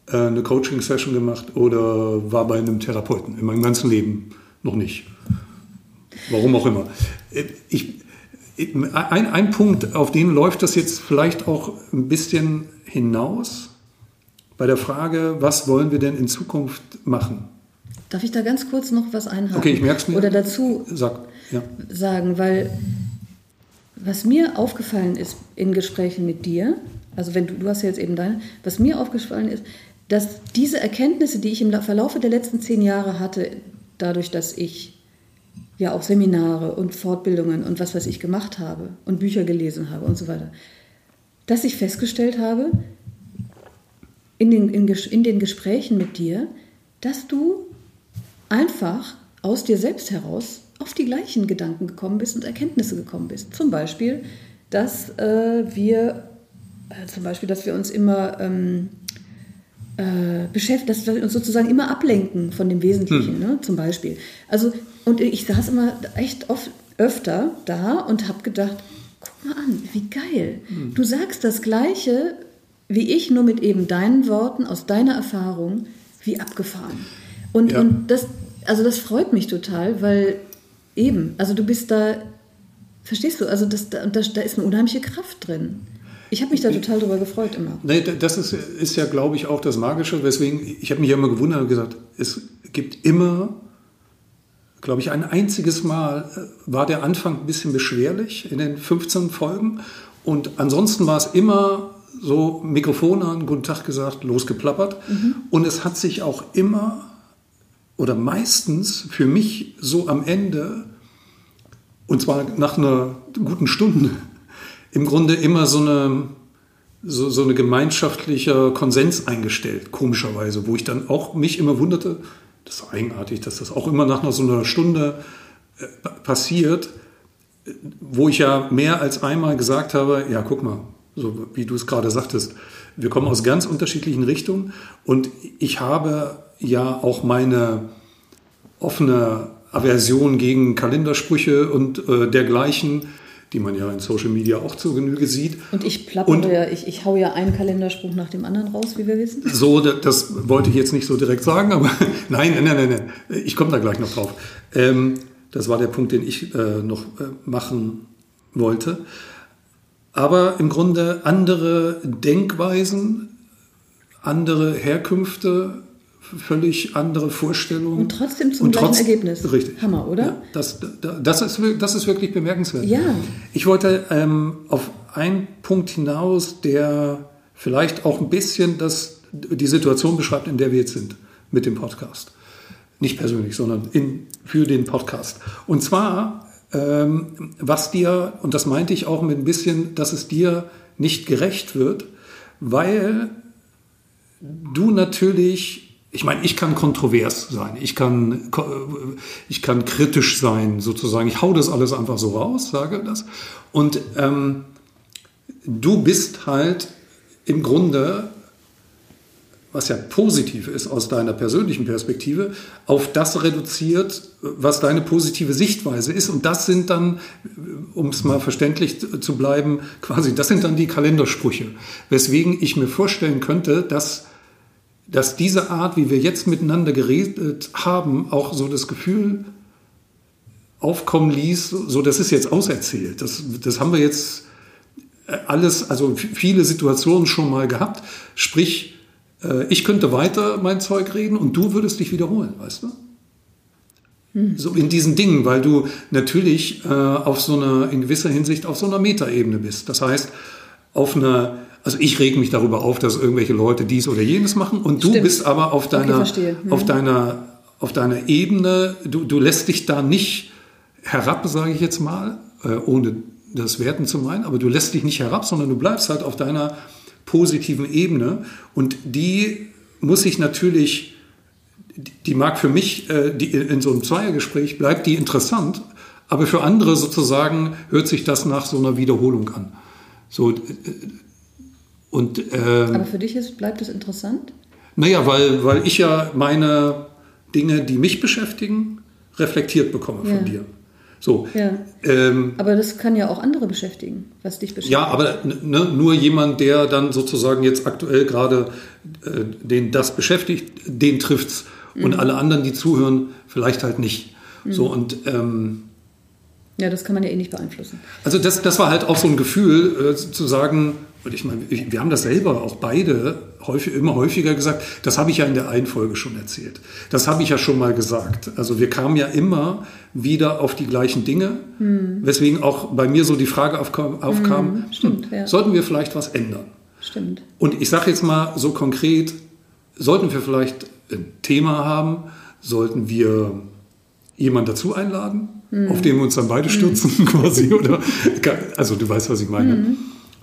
äh, eine Coaching-Session gemacht oder war bei einem Therapeuten in meinem ganzen Leben noch nicht. Warum auch immer. Äh, ich, ein, ein Punkt, auf den läuft das jetzt vielleicht auch ein bisschen hinaus bei der Frage, was wollen wir denn in Zukunft machen? Darf ich da ganz kurz noch was einhaken? Okay, ich merke es mir. Oder dazu Sag, ja. sagen, weil was mir aufgefallen ist in Gesprächen mit dir, also wenn du, du hast ja jetzt eben deine, was mir aufgefallen ist, dass diese Erkenntnisse, die ich im Verlaufe der letzten zehn Jahre hatte, dadurch, dass ich ja auch Seminare und Fortbildungen und was weiß ich gemacht habe und Bücher gelesen habe und so weiter, dass ich festgestellt habe, in den, in, in den Gesprächen mit dir, dass du einfach aus dir selbst heraus auf die gleichen Gedanken gekommen bist und Erkenntnisse gekommen bist. Zum Beispiel, dass äh, wir, äh, zum Beispiel, dass wir uns immer ähm, äh, beschäftigen, dass wir uns sozusagen immer ablenken von dem Wesentlichen, hm. ne? zum Beispiel. Also, und ich saß immer echt oft öfter da und habe gedacht, guck mal an, wie geil. Hm. Du sagst das Gleiche wie ich, nur mit eben deinen Worten, aus deiner Erfahrung, wie abgefahren. Und, ja. und das, also das freut mich total, weil eben, also du bist da, verstehst du, also das, da, da ist eine unheimliche Kraft drin. Ich habe mich da total drüber gefreut immer. Nee, das ist, ist ja, glaube ich, auch das Magische, weswegen ich habe mich ja immer gewundert und gesagt, es gibt immer, glaube ich, ein einziges Mal äh, war der Anfang ein bisschen beschwerlich in den 15 Folgen und ansonsten war es immer so Mikrofon an, guten Tag gesagt, losgeplappert. Mhm. Und es hat sich auch immer oder meistens für mich so am Ende, und zwar nach einer guten Stunde, im Grunde immer so eine, so, so eine gemeinschaftlicher Konsens eingestellt, komischerweise, wo ich dann auch mich immer wunderte, das ist eigenartig, dass das auch immer nach einer, so einer Stunde äh, passiert, wo ich ja mehr als einmal gesagt habe, ja, guck mal, so wie du es gerade sagtest. Wir kommen aus ganz unterschiedlichen Richtungen und ich habe ja auch meine offene Aversion gegen Kalendersprüche und äh, dergleichen, die man ja in Social Media auch zur Genüge sieht. Und ich plappere ja, ich, ich hau ja einen Kalenderspruch nach dem anderen raus, wie wir wissen. So, das wollte ich jetzt nicht so direkt sagen, aber nein, nein, nein, nein, ich komme da gleich noch drauf. Ähm, das war der Punkt, den ich äh, noch äh, machen wollte aber im Grunde andere Denkweisen, andere Herkünfte, völlig andere Vorstellungen. Und trotzdem zum und gleichen trotz, Ergebnis. Richtig. Hammer, oder? Ja, das, das, ist, das ist wirklich bemerkenswert. Ja. Ich wollte ähm, auf einen Punkt hinaus, der vielleicht auch ein bisschen das, die Situation beschreibt, in der wir jetzt sind mit dem Podcast. Nicht persönlich, sondern in, für den Podcast. Und zwar ähm, was dir, und das meinte ich auch mit ein bisschen, dass es dir nicht gerecht wird, weil du natürlich, ich meine, ich kann kontrovers sein, ich kann, ich kann kritisch sein, sozusagen. Ich hau das alles einfach so raus, sage das. Und ähm, du bist halt im Grunde was ja positiv ist aus deiner persönlichen Perspektive, auf das reduziert, was deine positive Sichtweise ist. Und das sind dann, um es mal verständlich zu bleiben, quasi, das sind dann die Kalendersprüche. Weswegen ich mir vorstellen könnte, dass, dass diese Art, wie wir jetzt miteinander geredet haben, auch so das Gefühl aufkommen ließ, so das ist jetzt auserzählt. Das, das haben wir jetzt alles, also viele Situationen schon mal gehabt. Sprich, äh, ich könnte weiter mein Zeug reden und du würdest dich wiederholen, weißt du? Hm. So in diesen Dingen, weil du natürlich äh, auf so einer, in gewisser Hinsicht auf so einer Metaebene bist. Das heißt, auf einer, also ich reg mich darüber auf, dass irgendwelche Leute dies oder jenes machen und du Stimmt. bist aber auf deiner, okay, hm. auf deiner, auf deiner Ebene, du, du lässt dich da nicht herab, sage ich jetzt mal, äh, ohne das Werten zu meinen, aber du lässt dich nicht herab, sondern du bleibst halt auf deiner positiven Ebene und die muss ich natürlich, die mag für mich, äh, die, in so einem Zweiergespräch bleibt die interessant, aber für andere sozusagen hört sich das nach so einer Wiederholung an. So, äh, und, ähm, aber für dich ist, bleibt es interessant? Naja, weil, weil ich ja meine Dinge, die mich beschäftigen, reflektiert bekomme ja. von dir. So. Ja. Ähm, aber das kann ja auch andere beschäftigen, was dich beschäftigt. Ja, aber ne, nur jemand, der dann sozusagen jetzt aktuell gerade äh, den das beschäftigt, den trifft's. Mhm. Und alle anderen, die zuhören, vielleicht halt nicht. Mhm. So und ähm, ja, das kann man ja eh nicht beeinflussen. Also das, das war halt auch so ein Gefühl, äh, zu sagen, und ich meine, wir haben das selber auch beide häufig, immer häufiger gesagt. Das habe ich ja in der einen Folge schon erzählt. Das habe ich ja schon mal gesagt. Also wir kamen ja immer wieder auf die gleichen Dinge, hm. weswegen auch bei mir so die Frage aufkam, aufkam hm, stimmt, hm, ja. sollten wir vielleicht was ändern? Stimmt. Und ich sage jetzt mal so konkret, sollten wir vielleicht ein Thema haben? Sollten wir jemanden dazu einladen, hm. auf den wir uns dann beide stürzen hm. quasi? Oder, also du weißt, was ich meine.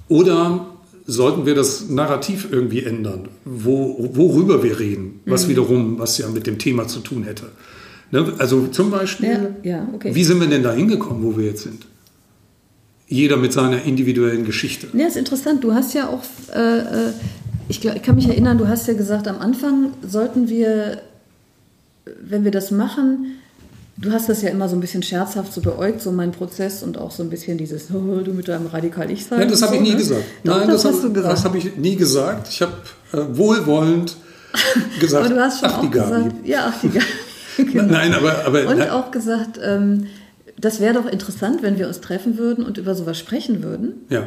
Oder sollten wir das Narrativ irgendwie ändern, wo, worüber wir reden, was mhm. wiederum, was ja mit dem Thema zu tun hätte. Ne? Also zum Beispiel, ja, ja, okay. wie sind wir denn da hingekommen, wo wir jetzt sind? Jeder mit seiner individuellen Geschichte. Ja, ist interessant. Du hast ja auch, äh, äh ich, glaub, ich kann mich erinnern, du hast ja gesagt, am Anfang sollten wir, wenn wir das machen, Du hast das ja immer so ein bisschen scherzhaft so beäugt, so mein Prozess und auch so ein bisschen dieses, oh, du mit deinem Radikal-Ich-Sein. Nein, das habe so, ich nie ne? gesagt. Doch, Nein, das, das hast hab, du gesagt. Das habe ich nie gesagt. Ich habe äh, wohlwollend gesagt, aber du hast schon ach, auch die Gabi. gesagt, ja, ach, die Gabi. genau. Nein, aber, aber und auch gesagt, ähm, das wäre doch interessant, wenn wir uns treffen würden und über sowas sprechen würden. Ja.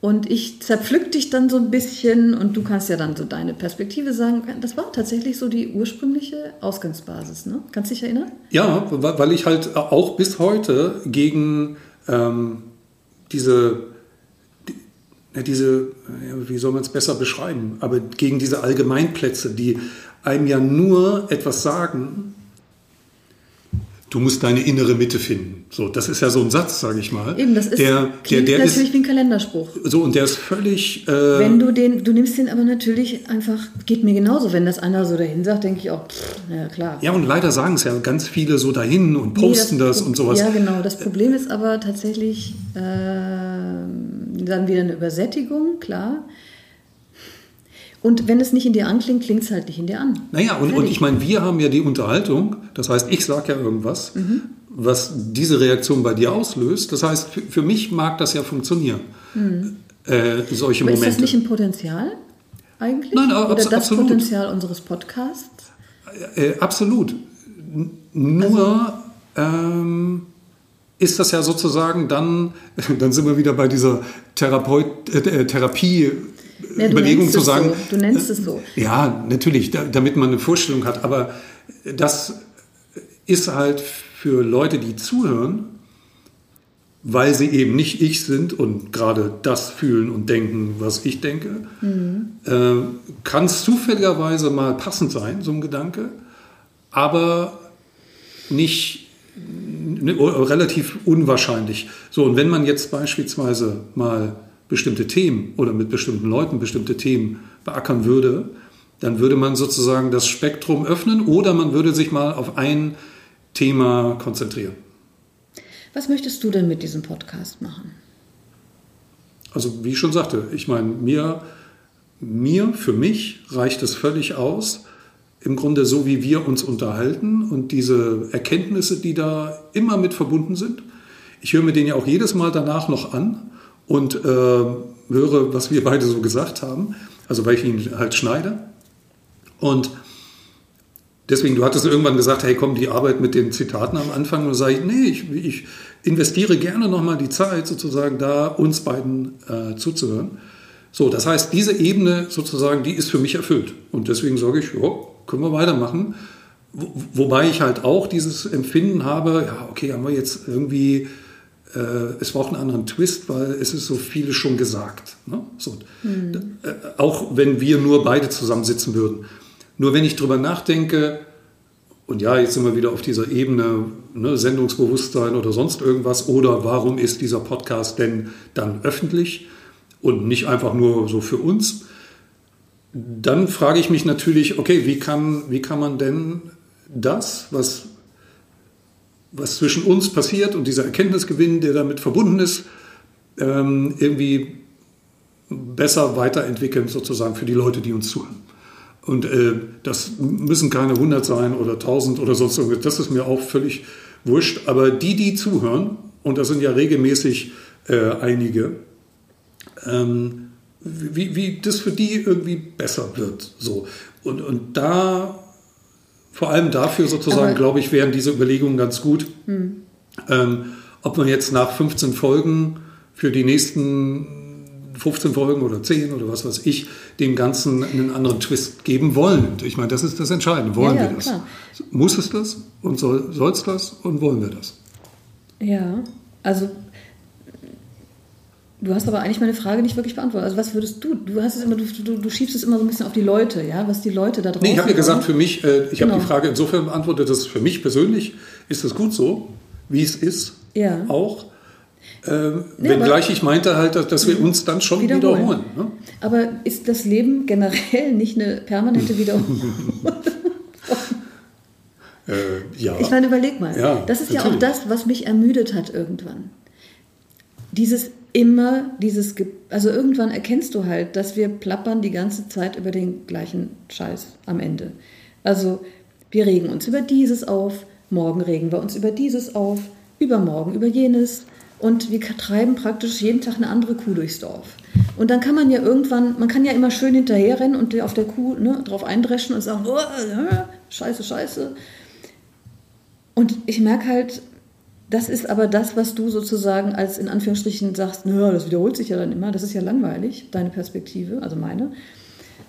Und ich zerpflück dich dann so ein bisschen und du kannst ja dann so deine Perspektive sagen. Das war tatsächlich so die ursprüngliche Ausgangsbasis, ne? Kannst du dich erinnern? Ja, weil ich halt auch bis heute gegen ähm, diese, die, diese, wie soll man es besser beschreiben, aber gegen diese Allgemeinplätze, die einem ja nur etwas sagen, du musst deine innere Mitte finden. So, das ist ja so ein Satz, sage ich mal. Eben, das ist der, der, der natürlich ist, wie ein Kalenderspruch. So und der ist völlig. Äh, wenn du den, du nimmst den aber natürlich einfach, geht mir genauso. Wenn das einer so dahin sagt, denke ich auch, pff, ja klar. Ja und leider sagen es ja ganz viele so dahin und posten nee, das, das, und sowas. Ja genau. Das Problem ist aber tatsächlich äh, dann wieder eine Übersättigung, klar. Und wenn es nicht in dir anklingt, klingt es halt nicht in dir an. Naja, und, und ich meine, wir haben ja die Unterhaltung, das heißt, ich sage ja irgendwas, mhm. was diese Reaktion bei dir auslöst. Das heißt, für, für mich mag das ja funktionieren, mhm. äh, solche aber Momente. Ist das nicht ein Potenzial eigentlich? Nein, aber Oder das absolut. Potenzial unseres Podcasts? Äh, äh, absolut. Nur also, ähm, ist das ja sozusagen dann, dann sind wir wieder bei dieser Therapeut, äh, Therapie ja, Überlegung zu sagen. So. Du nennst es so. Ja, natürlich, damit man eine Vorstellung hat. Aber das ist halt für Leute, die zuhören, weil sie eben nicht ich sind und gerade das fühlen und denken, was ich denke, mhm. äh, kann es zufälligerweise mal passend sein, so ein Gedanke, aber nicht relativ unwahrscheinlich. So, und wenn man jetzt beispielsweise mal bestimmte Themen oder mit bestimmten Leuten bestimmte Themen beackern würde, dann würde man sozusagen das Spektrum öffnen oder man würde sich mal auf ein Thema konzentrieren. Was möchtest du denn mit diesem Podcast machen? Also wie ich schon sagte, ich meine, mir mir, für mich reicht es völlig aus, im Grunde so wie wir uns unterhalten und diese Erkenntnisse, die da immer mit verbunden sind. Ich höre mir den ja auch jedes Mal danach noch an und äh, höre, was wir beide so gesagt haben, also weil ich ihn halt schneide. Und deswegen, du hattest irgendwann gesagt, hey komm, die Arbeit mit den Zitaten am Anfang, und sage ich, nee, ich, ich investiere gerne nochmal die Zeit, sozusagen da uns beiden äh, zuzuhören. So, das heißt, diese Ebene sozusagen, die ist für mich erfüllt. Und deswegen sage ich, ja, können wir weitermachen. Wo, wobei ich halt auch dieses Empfinden habe, ja, okay, haben wir jetzt irgendwie, äh, es braucht einen anderen Twist, weil es ist so vieles schon gesagt. Ne? So, mhm. äh, auch wenn wir nur beide zusammensitzen würden. Nur wenn ich drüber nachdenke, und ja, jetzt sind wir wieder auf dieser Ebene ne, Sendungsbewusstsein oder sonst irgendwas, oder warum ist dieser Podcast denn dann öffentlich? und nicht einfach nur so für uns, dann frage ich mich natürlich, okay, wie kann, wie kann man denn das, was, was zwischen uns passiert und dieser Erkenntnisgewinn, der damit verbunden ist, ähm, irgendwie besser weiterentwickeln, sozusagen für die Leute, die uns zuhören. Und äh, das müssen keine 100 sein oder 1000 oder sonst irgendwas, das ist mir auch völlig wurscht. Aber die, die zuhören, und das sind ja regelmäßig äh, einige, ähm, wie, wie das für die irgendwie besser wird. So. Und, und da, vor allem dafür sozusagen, glaube ich, wären diese Überlegungen ganz gut. Hm. Ähm, ob man jetzt nach 15 Folgen für die nächsten 15 Folgen oder 10 oder was weiß ich, dem Ganzen einen anderen Twist geben wollen. Ich meine, das ist das Entscheidende. Wollen ja, ja, wir das? Klar. Muss es das und soll es das und wollen wir das? Ja, also Du hast aber eigentlich meine Frage nicht wirklich beantwortet. Also was würdest du? Du hast es immer, du, du, du schiebst es immer so ein bisschen auf die Leute, ja, was die Leute da draußen. Nee, ich habe ja gesagt, für mich, äh, ich genau. habe die Frage insofern beantwortet, dass für mich persönlich ist es gut so, wie es ist. Ja. Auch. Ähm, nee, wenngleich ich meinte halt, dass, dass wir uns dann schon wiederholen. wiederholen ne? Aber ist das Leben generell nicht eine permanente Wiederholung? äh, ja. Ich meine, überleg mal. Ja, das ist natürlich. ja auch das, was mich ermüdet hat irgendwann. Dieses immer dieses, Ge also irgendwann erkennst du halt, dass wir plappern die ganze Zeit über den gleichen Scheiß am Ende. Also wir regen uns über dieses auf, morgen regen wir uns über dieses auf, übermorgen über jenes und wir treiben praktisch jeden Tag eine andere Kuh durchs Dorf. Und dann kann man ja irgendwann, man kann ja immer schön hinterherrennen und auf der Kuh ne, drauf eindreschen und sagen, oh, äh, scheiße, scheiße. Und ich merke halt, das ist aber das, was du sozusagen als in Anführungsstrichen sagst, naja, das wiederholt sich ja dann immer, das ist ja langweilig, deine Perspektive, also meine.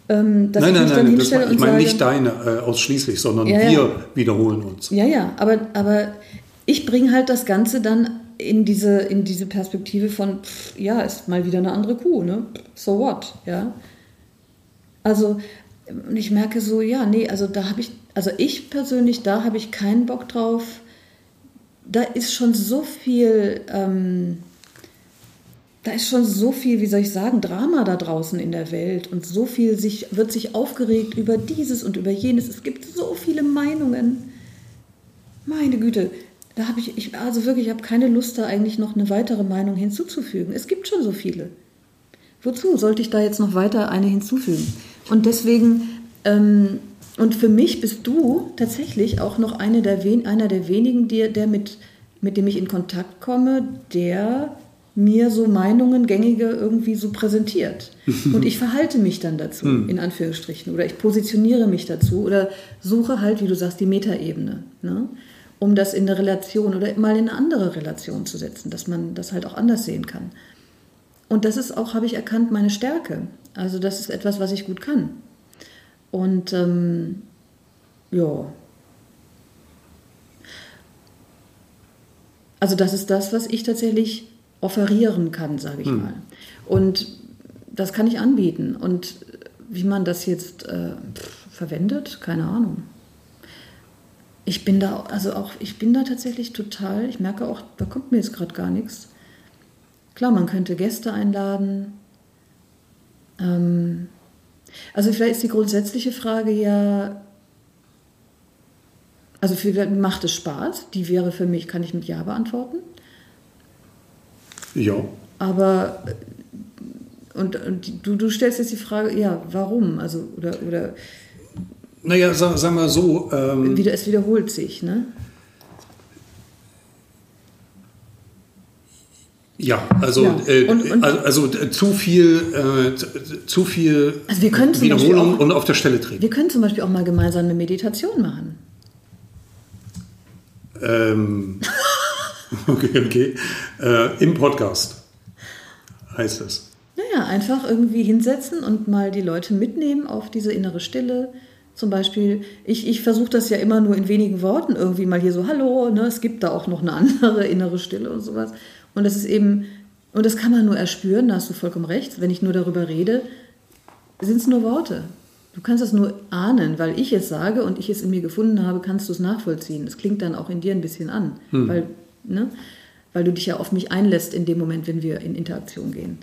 Ähm, nein, nein, nein, das war, ich meine nicht deine äh, ausschließlich, sondern ja, wir ja. wiederholen uns. Ja, ja, aber, aber ich bringe halt das Ganze dann in diese, in diese Perspektive von, pff, ja, ist mal wieder eine andere Kuh, ne? So what, ja. Also, ich merke so, ja, nee, also da habe ich, also ich persönlich, da habe ich keinen Bock drauf, da ist schon so viel, ähm, da ist schon so viel, wie soll ich sagen, Drama da draußen in der Welt und so viel sich, wird sich aufgeregt über dieses und über jenes. Es gibt so viele Meinungen. Meine Güte, da habe ich, ich, also wirklich, ich habe keine Lust, da eigentlich noch eine weitere Meinung hinzuzufügen. Es gibt schon so viele. Wozu sollte ich da jetzt noch weiter eine hinzufügen? Und deswegen ähm, und für mich bist du tatsächlich auch noch eine der einer der wenigen, der, der mit, mit dem ich in Kontakt komme, der mir so Meinungen gängige irgendwie so präsentiert. Und ich verhalte mich dann dazu, hm. in Anführungsstrichen, oder ich positioniere mich dazu oder suche halt, wie du sagst, die Metaebene, ne? um das in eine Relation oder mal in eine andere Relation zu setzen, dass man das halt auch anders sehen kann. Und das ist auch, habe ich erkannt, meine Stärke. Also das ist etwas, was ich gut kann. Und ähm, ja. Also das ist das, was ich tatsächlich offerieren kann, sage ich hm. mal. Und das kann ich anbieten. Und wie man das jetzt äh, verwendet, keine Ahnung. Ich bin da, also auch, ich bin da tatsächlich total, ich merke auch, da kommt mir jetzt gerade gar nichts. Klar, man könnte Gäste einladen. Ähm, also vielleicht ist die grundsätzliche Frage ja, also für, macht es Spaß? Die wäre für mich, kann ich mit Ja beantworten. Ja. Aber Und, und du, du stellst jetzt die Frage, ja, warum? Also, oder, oder Naja, sag, sag mal so. Ähm, wieder, es wiederholt sich, ne? Ja, also, Ja. Äh, Und- und- also, also zu viel, äh, zu- viel Also wir können Wiederholung auch- und auf der Stelle treten. Wir können zum Beispiel auch mal gemeinsam eine Meditation machen. Ähm, okay, okay. Äh, Im Podcast heißt es. Naja, einfach irgendwie hinsetzen und mal die Leute mitnehmen auf diese innere Stille. Zum Beispiel, ich, ich versuche das ja immer nur in wenigen Worten irgendwie mal hier so, hallo, ne, es gibt da auch noch eine andere innere Stille und sowas. Und das ist eben, und das kann man nur erspüren, da hast du vollkommen recht, wenn ich nur darüber rede, sind es nur Worte. Du kannst es nur ahnen, weil ich es sage und ich es in mir gefunden habe, kannst du es nachvollziehen. Es klingt dann auch in dir ein bisschen an, weil, ne, weil du dich ja auf mich einlässt in dem Moment, wenn wir in Interaktion gehen.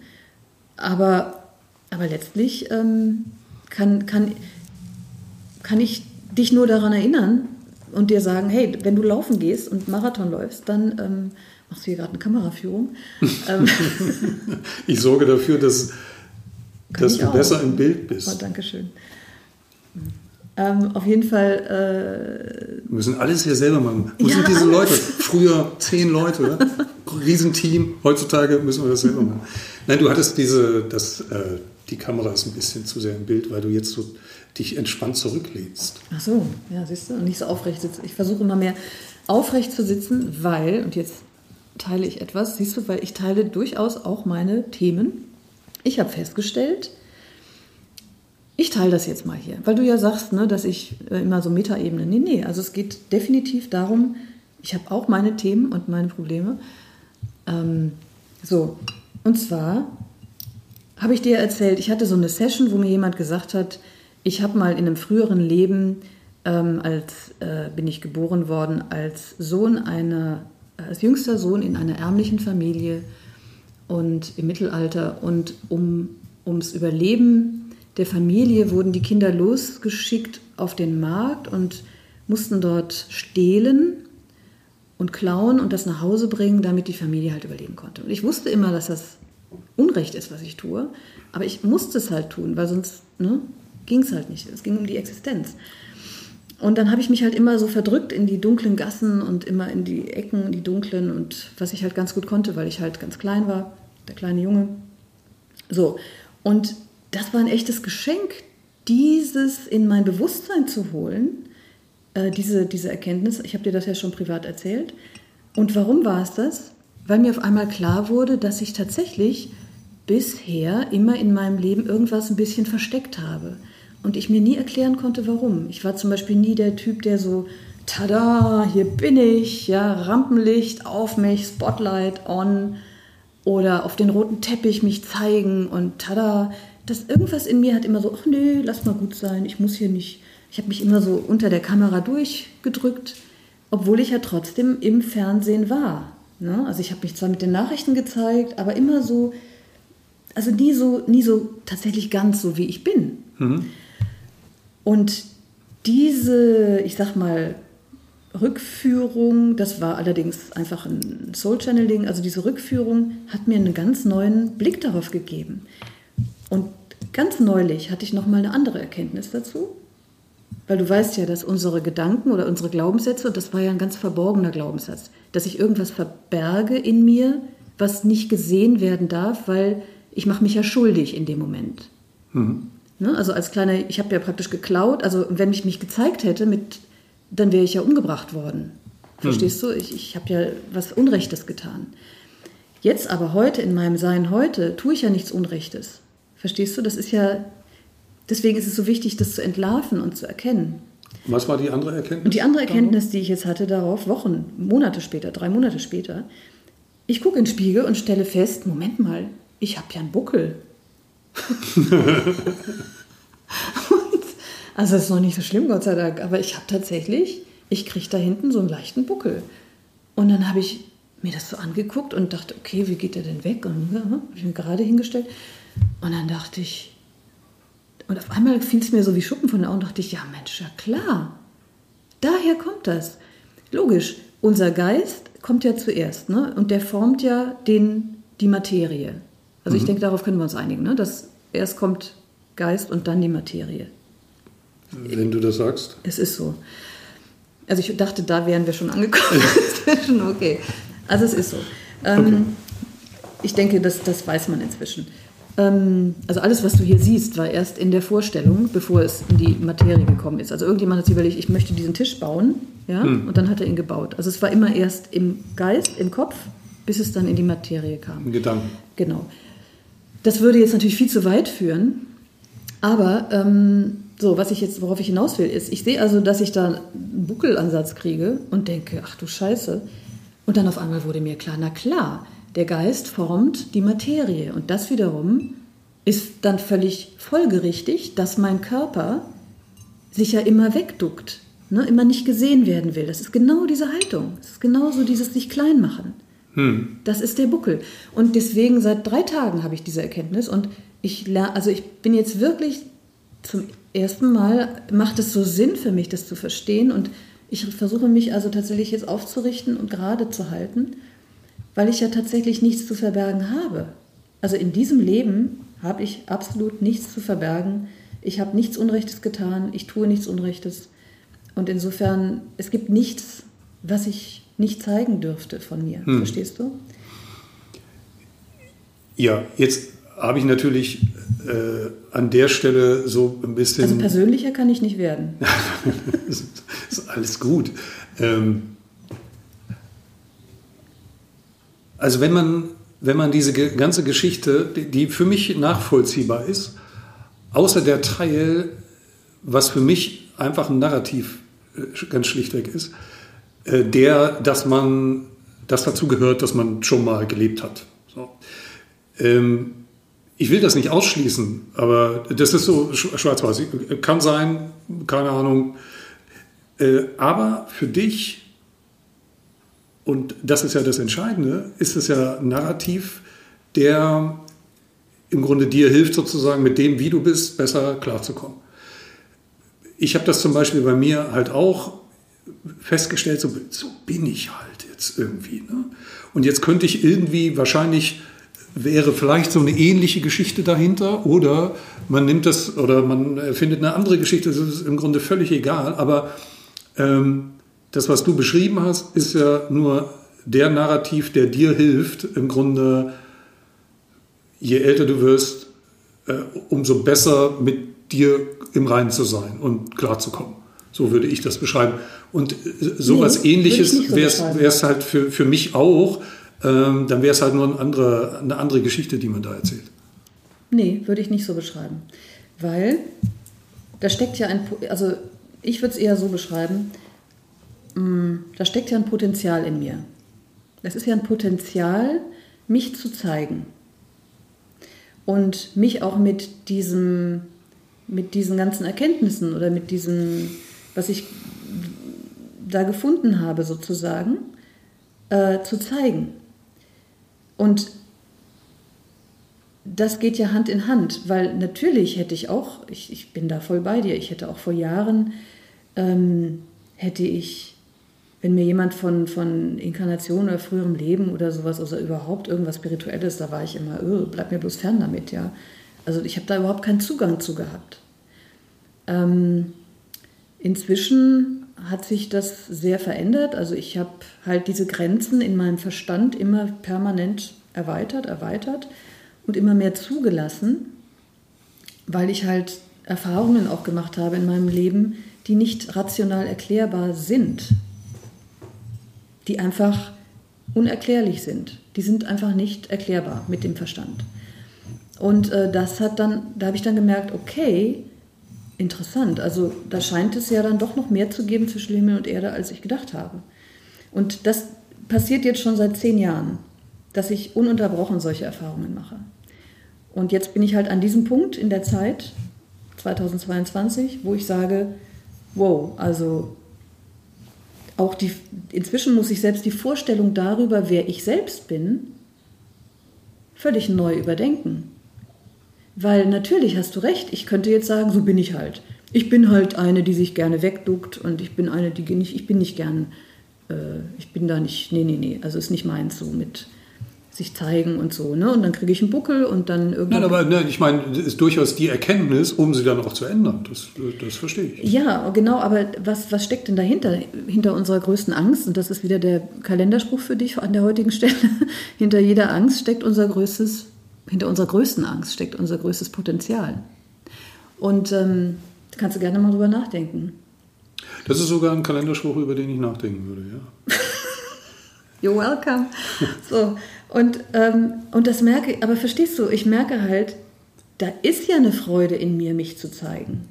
Aber, aber letztlich ähm, kann, kann, kann ich dich nur daran erinnern und dir sagen, hey, wenn du laufen gehst und Marathon läufst, dann ähm, machst du hier gerade eine Kameraführung. ähm, Ich sorge dafür, dass, dass du auch. besser im Bild oh, bist. danke schön. Ähm, auf jeden Fall, Wir müssen alles hier selber machen. Wo Ja, sind diese. Leute? Früher zehn Leute, Riesenteam. Heutzutage müssen wir das selber machen. Nein, du hattest diese, das, äh, die Kamera ist ein bisschen zu sehr im Bild, weil du jetzt so dich entspannt zurücklehnst. ach so, ja, siehst du, und nicht so aufrecht sitzen. Ich versuche immer mehr aufrecht zu sitzen, weil, und jetzt teile ich etwas, siehst du, weil ich teile durchaus auch meine Themen. Ich habe festgestellt, ich teile das jetzt mal hier, weil du ja sagst, ne, dass ich äh, immer so Metaebene. Nee, nee, also es geht definitiv darum, ich habe auch meine Themen und meine Probleme. Ähm, so, und zwar habe ich dir erzählt, ich hatte so eine Session, wo mir jemand gesagt hat, ich habe mal in einem früheren Leben, ähm, als äh, bin ich geboren worden, als Sohn einer, als jüngster Sohn in einer ärmlichen Familie und im Mittelalter und um ums Überleben der Familie wurden die Kinder losgeschickt auf den Markt und mussten dort stehlen und klauen und das nach Hause bringen, damit die Familie halt überleben konnte. Und ich wusste immer, dass das Unrecht ist, was ich tue, aber ich musste es halt tun, weil sonst ne, ging es halt nicht. Es ging um die Existenz. Und dann habe ich mich halt immer so verdrückt in die dunklen Gassen und immer in die Ecken, die dunklen und was ich halt ganz gut konnte, weil ich halt ganz klein war, der kleine Junge. So, und das war ein echtes Geschenk, dieses in mein Bewusstsein zu holen, äh, diese, diese Erkenntnis. Ich habe dir das ja schon privat erzählt. Und warum war es das? Weil mir auf einmal klar wurde, dass ich tatsächlich bisher immer in meinem Leben irgendwas ein bisschen versteckt habe. Und ich mir nie erklären konnte, warum. Ich war zum Beispiel nie der Typ, der so, tada, hier bin ich, ja, Rampenlicht auf mich, Spotlight on oder auf den roten Teppich mich zeigen und tada. Das irgendwas in mir hat immer so, ach nee, lass mal gut sein, ich muss hier nicht. Ich habe mich immer so unter der Kamera durchgedrückt, obwohl ich ja trotzdem im Fernsehen war. Ne? Also ich habe mich zwar mit den Nachrichten gezeigt, aber immer so, also nie so, nie so tatsächlich ganz so, wie ich bin. Und diese, ich sag mal, Rückführung, das war allerdings einfach ein Soul-Channeling, also diese Rückführung hat mir einen ganz neuen Blick darauf gegeben. Und ganz neulich hatte ich nochmal eine andere Erkenntnis dazu, weil du weißt ja, dass unsere Gedanken oder unsere Glaubenssätze, und das war ja ein ganz verborgener Glaubenssatz, dass ich irgendwas verberge in mir, was nicht gesehen werden darf, weil ich mache mich ja schuldig in dem Moment. Ne? Also als kleiner, ich habe ja praktisch geklaut, also wenn ich mich gezeigt hätte, mit, dann wäre ich ja umgebracht worden. Verstehst du? Ich, ich habe ja was Unrechtes getan. Jetzt aber heute, in meinem Sein heute, tue ich ja nichts Unrechtes. Verstehst du? Das ist ja, deswegen ist es so wichtig, das zu entlarven und zu erkennen. Was war die andere Erkenntnis? Und die andere Erkenntnis, die ich jetzt hatte darauf, Wochen, Monate später, drei Monate später, ich gucke in den Spiegel und stelle fest, Moment mal, ich habe ja einen Buckel. Also es ist noch nicht so schlimm, Gott sei Dank, aber ich habe tatsächlich, ich kriege da hinten so einen leichten Buckel. Und dann habe ich mir das so angeguckt und dachte, okay, wie geht der denn weg? Und ja, habe ich mir gerade hingestellt. Und dann dachte ich, und auf einmal fiel es mir so wie Schuppen von den Augen, dachte ich, ja Mensch, ja klar, daher kommt das. Logisch, unser Geist kommt ja zuerst, ne? Und der formt ja den, die Materie. Also ich denke, darauf können wir uns einigen, ne? dass erst kommt Geist und dann die Materie. Wenn du das sagst. Es ist so. Also ich dachte, da wären wir schon angekommen. okay. Also es ist so. Ähm, Okay. Ich denke, das, das weiß man inzwischen. Ähm, also alles, was du hier siehst, war erst in der Vorstellung, bevor es in die Materie gekommen ist. Also irgendjemand hat sich überlegt, ich möchte diesen Tisch bauen, ja, und dann hat er ihn gebaut. Also es war immer erst im Geist, im Kopf, bis es dann in die Materie kam. Gedanken. Genau. Das würde jetzt natürlich viel zu weit führen, aber ähm, so, was ich jetzt, worauf ich hinaus will, ist, ich sehe also, dass ich da einen Buckelansatz kriege und denke, ach du Scheiße. Und dann auf einmal wurde mir klar, na klar, der Geist formt die Materie und das wiederum ist dann völlig folgerichtig, dass mein Körper sich ja immer wegduckt, ne, immer nicht gesehen werden will. Das ist genau diese Haltung. Das ist genauso dieses sich klein machen. Das ist der Buckel. Und deswegen seit drei Tagen habe ich diese Erkenntnis und ich lerne, also ich bin jetzt wirklich zum ersten Mal, macht es so Sinn für mich, das zu verstehen und ich versuche mich also tatsächlich jetzt aufzurichten und gerade zu halten, weil ich ja tatsächlich nichts zu verbergen habe. Also in diesem Leben habe ich absolut nichts zu verbergen. Ich habe nichts Unrechtes getan, ich tue nichts Unrechtes. Und insofern, es gibt nichts, was ich nicht zeigen dürfte von mir. Verstehst du? Ja, jetzt habe ich natürlich äh, an der Stelle so ein bisschen. Also persönlicher kann ich nicht werden. ist, ist alles gut. Ähm, also wenn man, wenn man diese ganze Geschichte, die, für mich nachvollziehbar ist, außer der Teil, was für mich einfach ein Narrativ äh, ganz schlichtweg ist, der, dass man, das dazu gehört, dass man schon mal gelebt hat. So. Ähm, ich will das nicht ausschließen, aber das ist so sch- schwarz-weiß. Kann sein, keine Ahnung. Äh, aber für dich, und das ist ja das Entscheidende, ist es ja ein Narrativ, der im Grunde dir hilft, sozusagen mit dem, wie du bist, besser klarzukommen. Ich habe das zum Beispiel bei mir halt auch festgestellt, so, so bin ich halt jetzt irgendwie. Ne? Und jetzt könnte ich irgendwie wahrscheinlich wäre vielleicht so eine ähnliche Geschichte dahinter oder man nimmt das oder man findet eine andere Geschichte, das ist im Grunde völlig egal, aber ähm, das, was du beschrieben hast, ist ja nur der Narrativ, der dir hilft, im Grunde, je älter du wirst, äh, umso besser mit dir im Reinen zu sein und klarzukommen. So würde ich das beschreiben. Und äh, sowas Nee, ähnliches wäre es halt für, für mich auch. Ähm, dann wäre es halt nur eine andere, eine andere Geschichte, die man da erzählt. Nee, würde ich nicht so beschreiben. Weil da steckt ja ein, also ich würde es eher so beschreiben, mh, da steckt ja ein Potenzial in mir. Das ist ja ein Potenzial, mich zu zeigen. Und mich auch mit diesem, mit diesen ganzen Erkenntnissen oder mit diesem, was ich da gefunden habe, sozusagen, äh, zu zeigen. Und das geht ja Hand in Hand, weil natürlich hätte ich auch, ich, ich bin da voll bei dir, ich hätte auch vor Jahren, ähm, hätte ich, wenn mir jemand von, von Inkarnation oder früherem Leben oder sowas, oder überhaupt irgendwas Spirituelles, da war ich immer, öh, bleib mir bloß fern damit, ja. Also ich habe da überhaupt keinen Zugang zu gehabt. Ähm, inzwischen hat sich das sehr verändert. Also ich habe halt diese Grenzen in meinem Verstand immer permanent erweitert, erweitert und immer mehr zugelassen, weil ich halt Erfahrungen auch gemacht habe in meinem Leben, die nicht rational erklärbar sind, die einfach unerklärlich sind. Die sind einfach nicht erklärbar mit dem Verstand. Und äh, das hat dann, da habe ich dann gemerkt, okay, interessant. Also da scheint es ja dann doch noch mehr zu geben zwischen Himmel und Erde, als ich gedacht habe. Und das passiert jetzt schon seit zehn Jahren, dass ich ununterbrochen solche Erfahrungen mache. Und jetzt bin ich halt an diesem Punkt in der Zeit, 2022, wo ich sage, wow, also auch die, inzwischen muss ich selbst die Vorstellung darüber, wer ich selbst bin, völlig neu überdenken. Weil natürlich hast du recht, ich könnte jetzt sagen, so bin ich halt. Ich bin halt eine, die sich gerne wegduckt und ich bin eine, die nicht, ich bin nicht gern, äh, ich bin da nicht, nee, nee, nee, also ist nicht meins so mit sich zeigen und so. Ne? Und dann kriege ich einen Buckel und dann irgendwann. Nein, aber ne, ich meine, das ist durchaus die Erkenntnis, um sie dann auch zu ändern. Das, das verstehe ich. Ja, genau, aber was, was steckt denn dahinter? Hinter unserer größten Angst, und das ist wieder der Kalenderspruch für dich an der heutigen Stelle, hinter jeder Angst steckt unser größtes, hinter unserer größten Angst steckt unser größtes Potenzial. Und ähm, da kannst du gerne mal drüber nachdenken. Das ist sogar ein Kalenderspruch, über den ich nachdenken würde, ja. You're welcome. So, und, ähm, und das merke ich, aber verstehst du, ich merke halt, da ist ja eine Freude in mir, mich zu zeigen.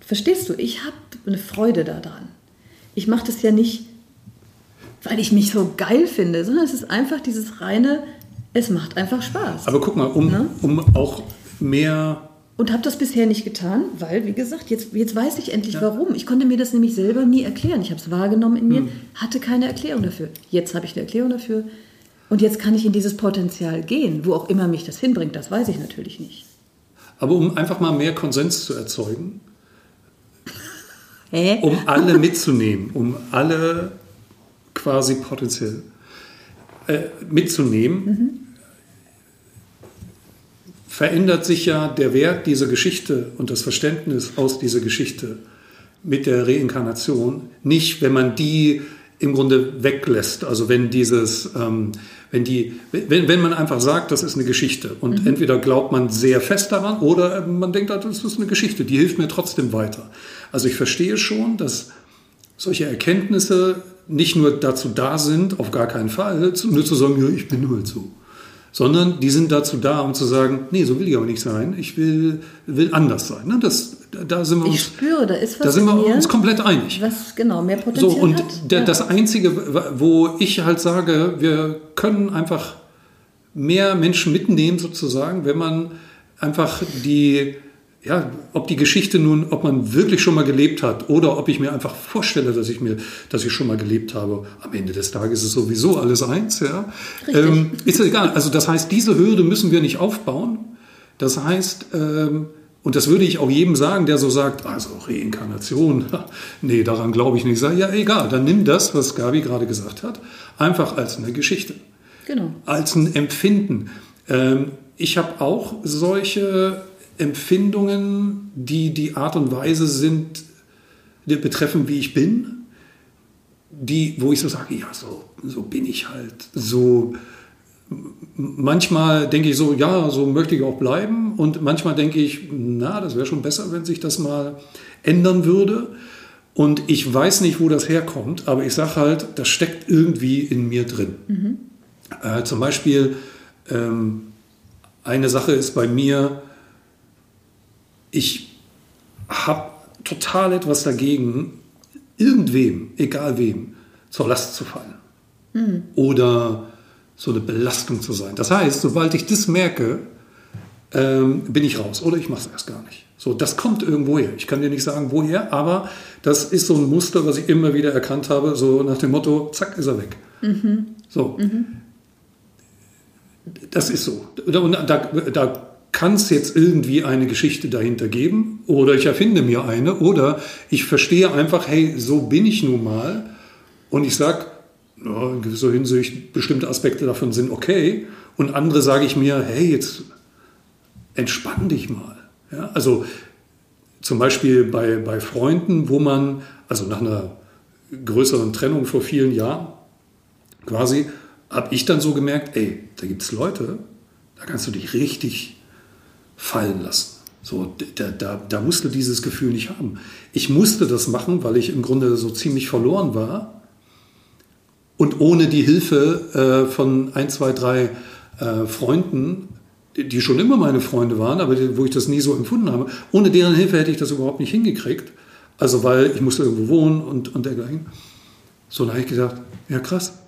Verstehst du, ich habe eine Freude daran. Ich mache das ja nicht, weil ich mich so geil finde, sondern es ist einfach dieses reine, es macht einfach Spaß. Aber guck mal, um, ne? um auch mehr und habe das bisher nicht getan, weil, wie gesagt, jetzt, jetzt weiß ich endlich ja. warum. Ich konnte mir das nämlich selber nie erklären. Ich habe es wahrgenommen in mir, hm. hatte keine Erklärung dafür. Jetzt habe ich eine Erklärung dafür. Und jetzt kann ich in dieses Potenzial gehen, wo auch immer mich das hinbringt, das weiß ich natürlich nicht. Aber um einfach mal mehr Konsens zu erzeugen, Hä? um alle mitzunehmen, um alle quasi potenziell äh, mitzunehmen, mhm. verändert sich ja der Wert dieser Geschichte und das Verständnis aus dieser Geschichte mit der Reinkarnation nicht, wenn man die im Grunde weglässt. Also wenn dieses, ähm, wenn die, wenn, wenn man einfach sagt, das ist eine Geschichte und mhm. entweder glaubt man sehr fest daran oder man denkt, das ist eine Geschichte, die hilft mir trotzdem weiter. Also ich verstehe schon, dass solche Erkenntnisse nicht nur dazu da sind, auf gar keinen Fall, nur zu sagen, ja, ich bin halt so sondern die sind dazu da, um zu sagen, nee, so will ich aber nicht sein, ich will, will anders sein. Ne? Das, da sind wir uns, ich spüre, da ist was da sind wir uns komplett einig. Was genau mehr Potenzial so, und hat. Der, ja. das Einzige, wo ich halt sage, wir können einfach mehr Menschen mitnehmen sozusagen, wenn man einfach die ja, ob die Geschichte nun, ob man wirklich schon mal gelebt hat oder ob ich mir einfach vorstelle, dass ich mir, dass ich schon mal gelebt habe. Am Ende des Tages ist sowieso alles eins, ja. Ähm, ist egal. Also das heißt, diese Hürde müssen wir nicht aufbauen. Das heißt, ähm, und das würde ich auch jedem sagen, der so sagt, also Reinkarnation, nee, daran glaube ich nicht. Ich sage, ja, egal, dann nimm das, was Gabi gerade gesagt hat, einfach als eine Geschichte. Genau. Als ein Empfinden. Ähm, ich habe auch solche Empfindungen, die die Art und Weise sind, die betreffen, wie ich bin, die, wo ich so sage, ja, so, so bin ich halt. So, manchmal denke ich so, ja, so möchte ich auch bleiben. Und manchmal denke ich, na, das wäre schon besser, wenn sich das mal ändern würde. Und ich weiß nicht, wo das herkommt, aber ich sage halt, das steckt irgendwie in mir drin. Mhm. Äh, zum Beispiel, ähm, eine Sache ist bei mir, ich habe total etwas dagegen, irgendwem, egal wem, zur Last zu fallen. Mhm. Oder so eine Belastung zu sein. Das heißt, sobald ich das merke, ähm, bin ich raus oder ich mache es erst gar nicht. So, das kommt irgendwo her. Ich kann dir nicht sagen, woher, aber das ist so ein Muster, was ich immer wieder erkannt habe, so nach dem Motto, zack, ist er weg. Mhm. So. Mhm. Das ist so. Und da, da kann es jetzt irgendwie eine Geschichte dahinter geben? Oder ich erfinde mir eine? Oder ich verstehe einfach, hey, so bin ich nun mal. Und ich sage, ja, in gewisser Hinsicht, bestimmte Aspekte davon sind okay. Und andere sage ich mir, hey, jetzt entspann dich mal. Ja, also zum Beispiel bei, bei Freunden, wo man, also nach einer größeren Trennung vor vielen Jahren, quasi, habe ich dann so gemerkt, ey, da gibt es Leute, da kannst du dich richtig fallen lassen. So, da, da, da musste dieses Gefühl nicht haben. Ich musste das machen, weil ich im Grunde so ziemlich verloren war. Und ohne die Hilfe äh, von ein, zwei, drei äh, Freunden, die, die schon immer meine Freunde waren, aber die, wo ich das nie so empfunden habe, ohne deren Hilfe hätte ich das überhaupt nicht hingekriegt. Also weil ich musste irgendwo wohnen und, und dergleichen. So, da habe ich gedacht, ja krass,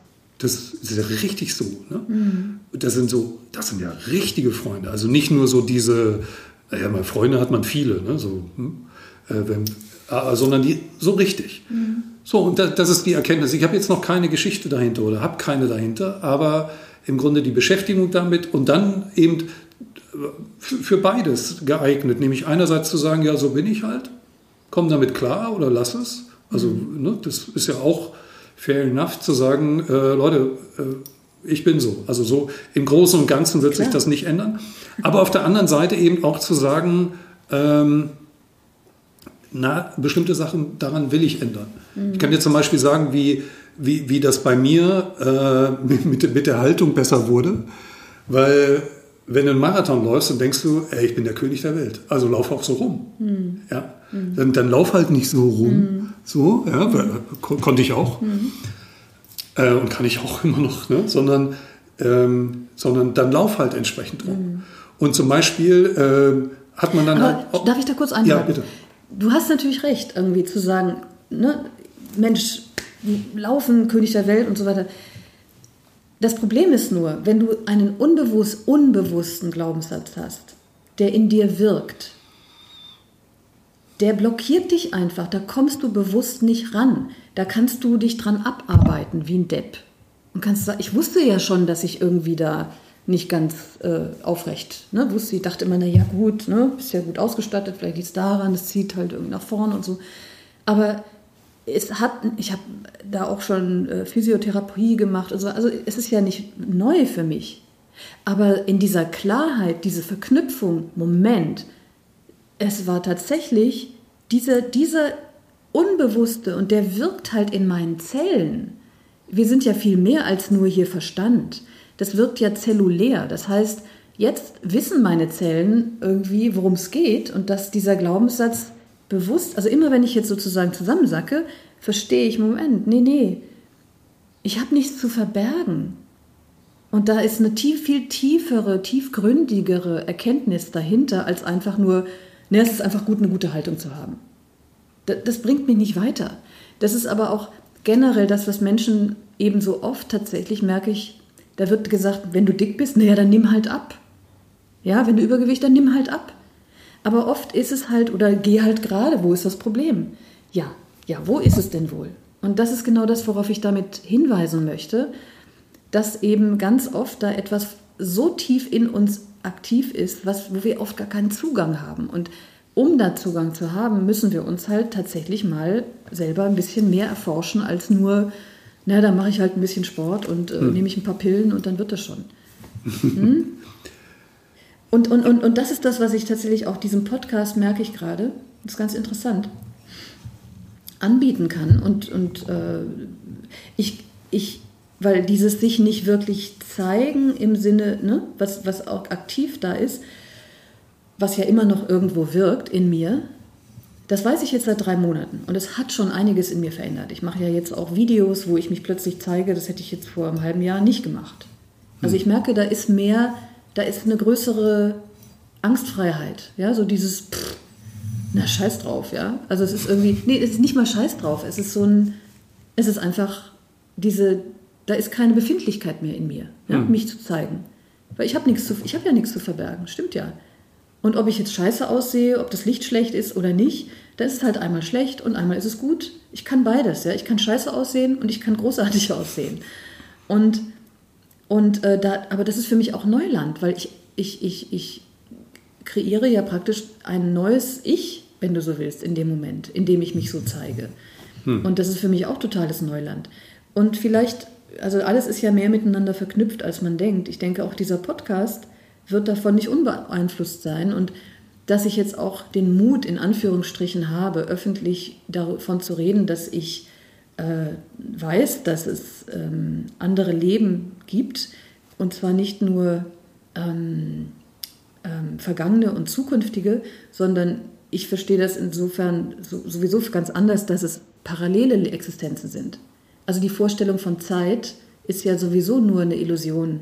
das ist ja richtig so. Ne? Mhm. Das sind so, das sind ja richtige Freunde. Also nicht nur so diese, ja, mal Freunde hat man viele, ne? so, hm? äh, wenn, äh, sondern die so richtig. Mhm. So, und das, das ist die Erkenntnis. Ich habe jetzt noch keine Geschichte dahinter oder habe keine dahinter, aber im Grunde die Beschäftigung damit und dann eben für beides geeignet, nämlich einerseits zu sagen, ja, so bin ich halt, komm damit klar oder lass es. Also, mhm. ne, das ist ja auch fair enough zu sagen, äh, Leute, äh, ich bin so. Also so im Großen und Ganzen wird Klar. sich das nicht ändern. Aber auf der anderen Seite eben auch zu sagen, ähm, na, bestimmte Sachen daran will ich ändern. Mhm. Ich kann dir zum Beispiel sagen, wie, wie, wie das bei mir äh, mit, mit der Haltung besser wurde, weil wenn du einen Marathon läufst, dann denkst du, ey, ich bin der König der Welt. Also lauf auch so rum. Mhm. Ja? Mhm. Dann, dann lauf halt nicht so rum. Mhm. So, ja, kon konnte ich auch. Mhm. Äh, und kann ich auch immer noch, ne? sondern, ähm, sondern dann lauf halt entsprechend rum. Mhm. Und zum Beispiel äh, hat man dann Aber halt. Auch, darf ich da kurz einhaken? Ja, bitte. Du hast natürlich recht, irgendwie zu sagen, ne, Mensch, laufen, König der Welt und so weiter. Das Problem ist nur, wenn du einen unbewusst, unbewussten Glaubenssatz hast, der in dir wirkt, der blockiert dich einfach, da kommst du bewusst nicht ran. Da kannst du dich dran abarbeiten wie ein Depp. Und kannst sagen, ich wusste ja schon, dass ich irgendwie da nicht ganz äh, aufrecht ne, wusste. Ich dachte immer, na ja gut, ne, bist ja gut ausgestattet, vielleicht liegt es daran, es zieht halt irgendwie nach vorne und so. Aber es hat, ich habe da auch schon äh, Physiotherapie gemacht, also, also es ist ja nicht neu für mich. Aber in dieser Klarheit, diese Verknüpfung, Moment, es war tatsächlich dieser, dieser Unbewusste und der wirkt halt in meinen Zellen. Wir sind ja viel mehr als nur hier Verstand. Das wirkt ja zellulär. Das heißt, jetzt wissen meine Zellen irgendwie, worum es geht und dass dieser Glaubenssatz bewusst, also immer wenn ich jetzt sozusagen zusammensacke, verstehe ich, Moment, nee, nee, ich habe nichts zu verbergen. Und da ist eine tief, viel tiefere, tiefgründigere Erkenntnis dahinter, als einfach nur, ne, es ist einfach gut, eine gute Haltung zu haben. Das, das bringt mich nicht weiter. Das ist aber auch generell das, was Menschen eben so oft tatsächlich, merke ich, da wird gesagt, wenn du dick bist, naja, dann nimm halt ab. Ja, wenn du Übergewicht, dann nimm halt ab. Aber oft ist es halt, oder geh halt gerade, wo ist das Problem? Ja, ja, wo ist es denn wohl? Und das ist genau das, worauf ich damit hinweisen möchte, dass eben ganz oft da etwas so tief in uns aktiv ist, was, wo wir oft gar keinen Zugang haben. Und um da Zugang zu haben, müssen wir uns halt tatsächlich mal selber ein bisschen mehr erforschen als nur, na, da mache ich halt ein bisschen Sport und äh, hm. nehme ich ein paar Pillen und dann wird das schon. Hm? Und, und, und, und das ist das, was ich tatsächlich auch diesem Podcast merke ich gerade. Das ist ganz interessant. Anbieten kann. Und, und äh, ich, ich, weil dieses sich nicht wirklich zeigen im Sinne, ne, was, was auch aktiv da ist, was ja immer noch irgendwo wirkt in mir, das weiß ich jetzt seit drei Monaten und es hat schon einiges in mir verändert. Ich mache ja jetzt auch Videos, wo ich mich plötzlich zeige, das hätte ich jetzt vor einem halben Jahr nicht gemacht. Also hm. ich merke, da ist mehr da ist eine größere Angstfreiheit. Ja, so dieses, pff, na, scheiß drauf, ja. Also es ist irgendwie, nee, es ist nicht mal scheiß drauf. Es ist so ein, es ist einfach diese, da ist keine Befindlichkeit mehr in mir, ja, hm. mich zu zeigen. Weil ich habe nichts zu, ich habe ja nichts zu verbergen, stimmt ja. Und ob ich jetzt scheiße aussehe, ob das Licht schlecht ist oder nicht, da ist es halt einmal schlecht und einmal ist es gut. Ich kann beides, ja. Ich kann scheiße aussehen und ich kann großartig aussehen. Und und äh, da, aber das ist für mich auch Neuland, weil ich, ich, ich, ich kreiere ja praktisch ein neues Ich, wenn du so willst, in dem Moment, in dem ich mich so zeige. Hm. Und das ist für mich auch totales Neuland. Und vielleicht, also alles ist ja mehr miteinander verknüpft, als man denkt. Ich denke, auch dieser Podcast wird davon nicht unbeeinflusst sein. Und dass ich jetzt auch den Mut in Anführungsstrichen habe, öffentlich davon zu reden, dass ich äh, weiß, dass es ähm, andere Leben gibt, und zwar nicht nur ähm, ähm, vergangene und zukünftige, sondern ich verstehe das insofern so, sowieso ganz anders, dass es parallele Existenzen sind. Also die Vorstellung von Zeit ist ja sowieso nur eine Illusion,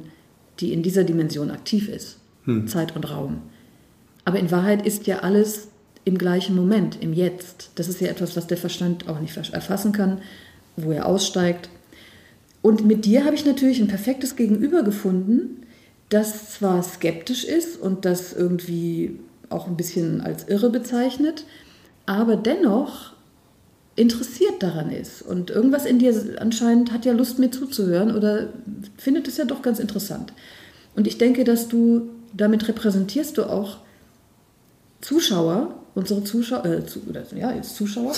die in dieser Dimension aktiv ist, hm. Zeit und Raum. Aber in Wahrheit ist ja alles im gleichen Moment, im Jetzt. Das ist ja etwas, was der Verstand auch nicht erfassen kann, wo er aussteigt. Und mit dir habe ich natürlich ein perfektes Gegenüber gefunden, das zwar skeptisch ist und das irgendwie auch ein bisschen als irre bezeichnet, aber dennoch interessiert daran ist. Und irgendwas in dir anscheinend hat ja Lust, mir zuzuhören oder findet es ja doch ganz interessant. Und ich denke, dass du damit repräsentierst du auch Zuschauer, unsere Zuschauer, äh, zu, oder, ja, jetzt Zuschauer.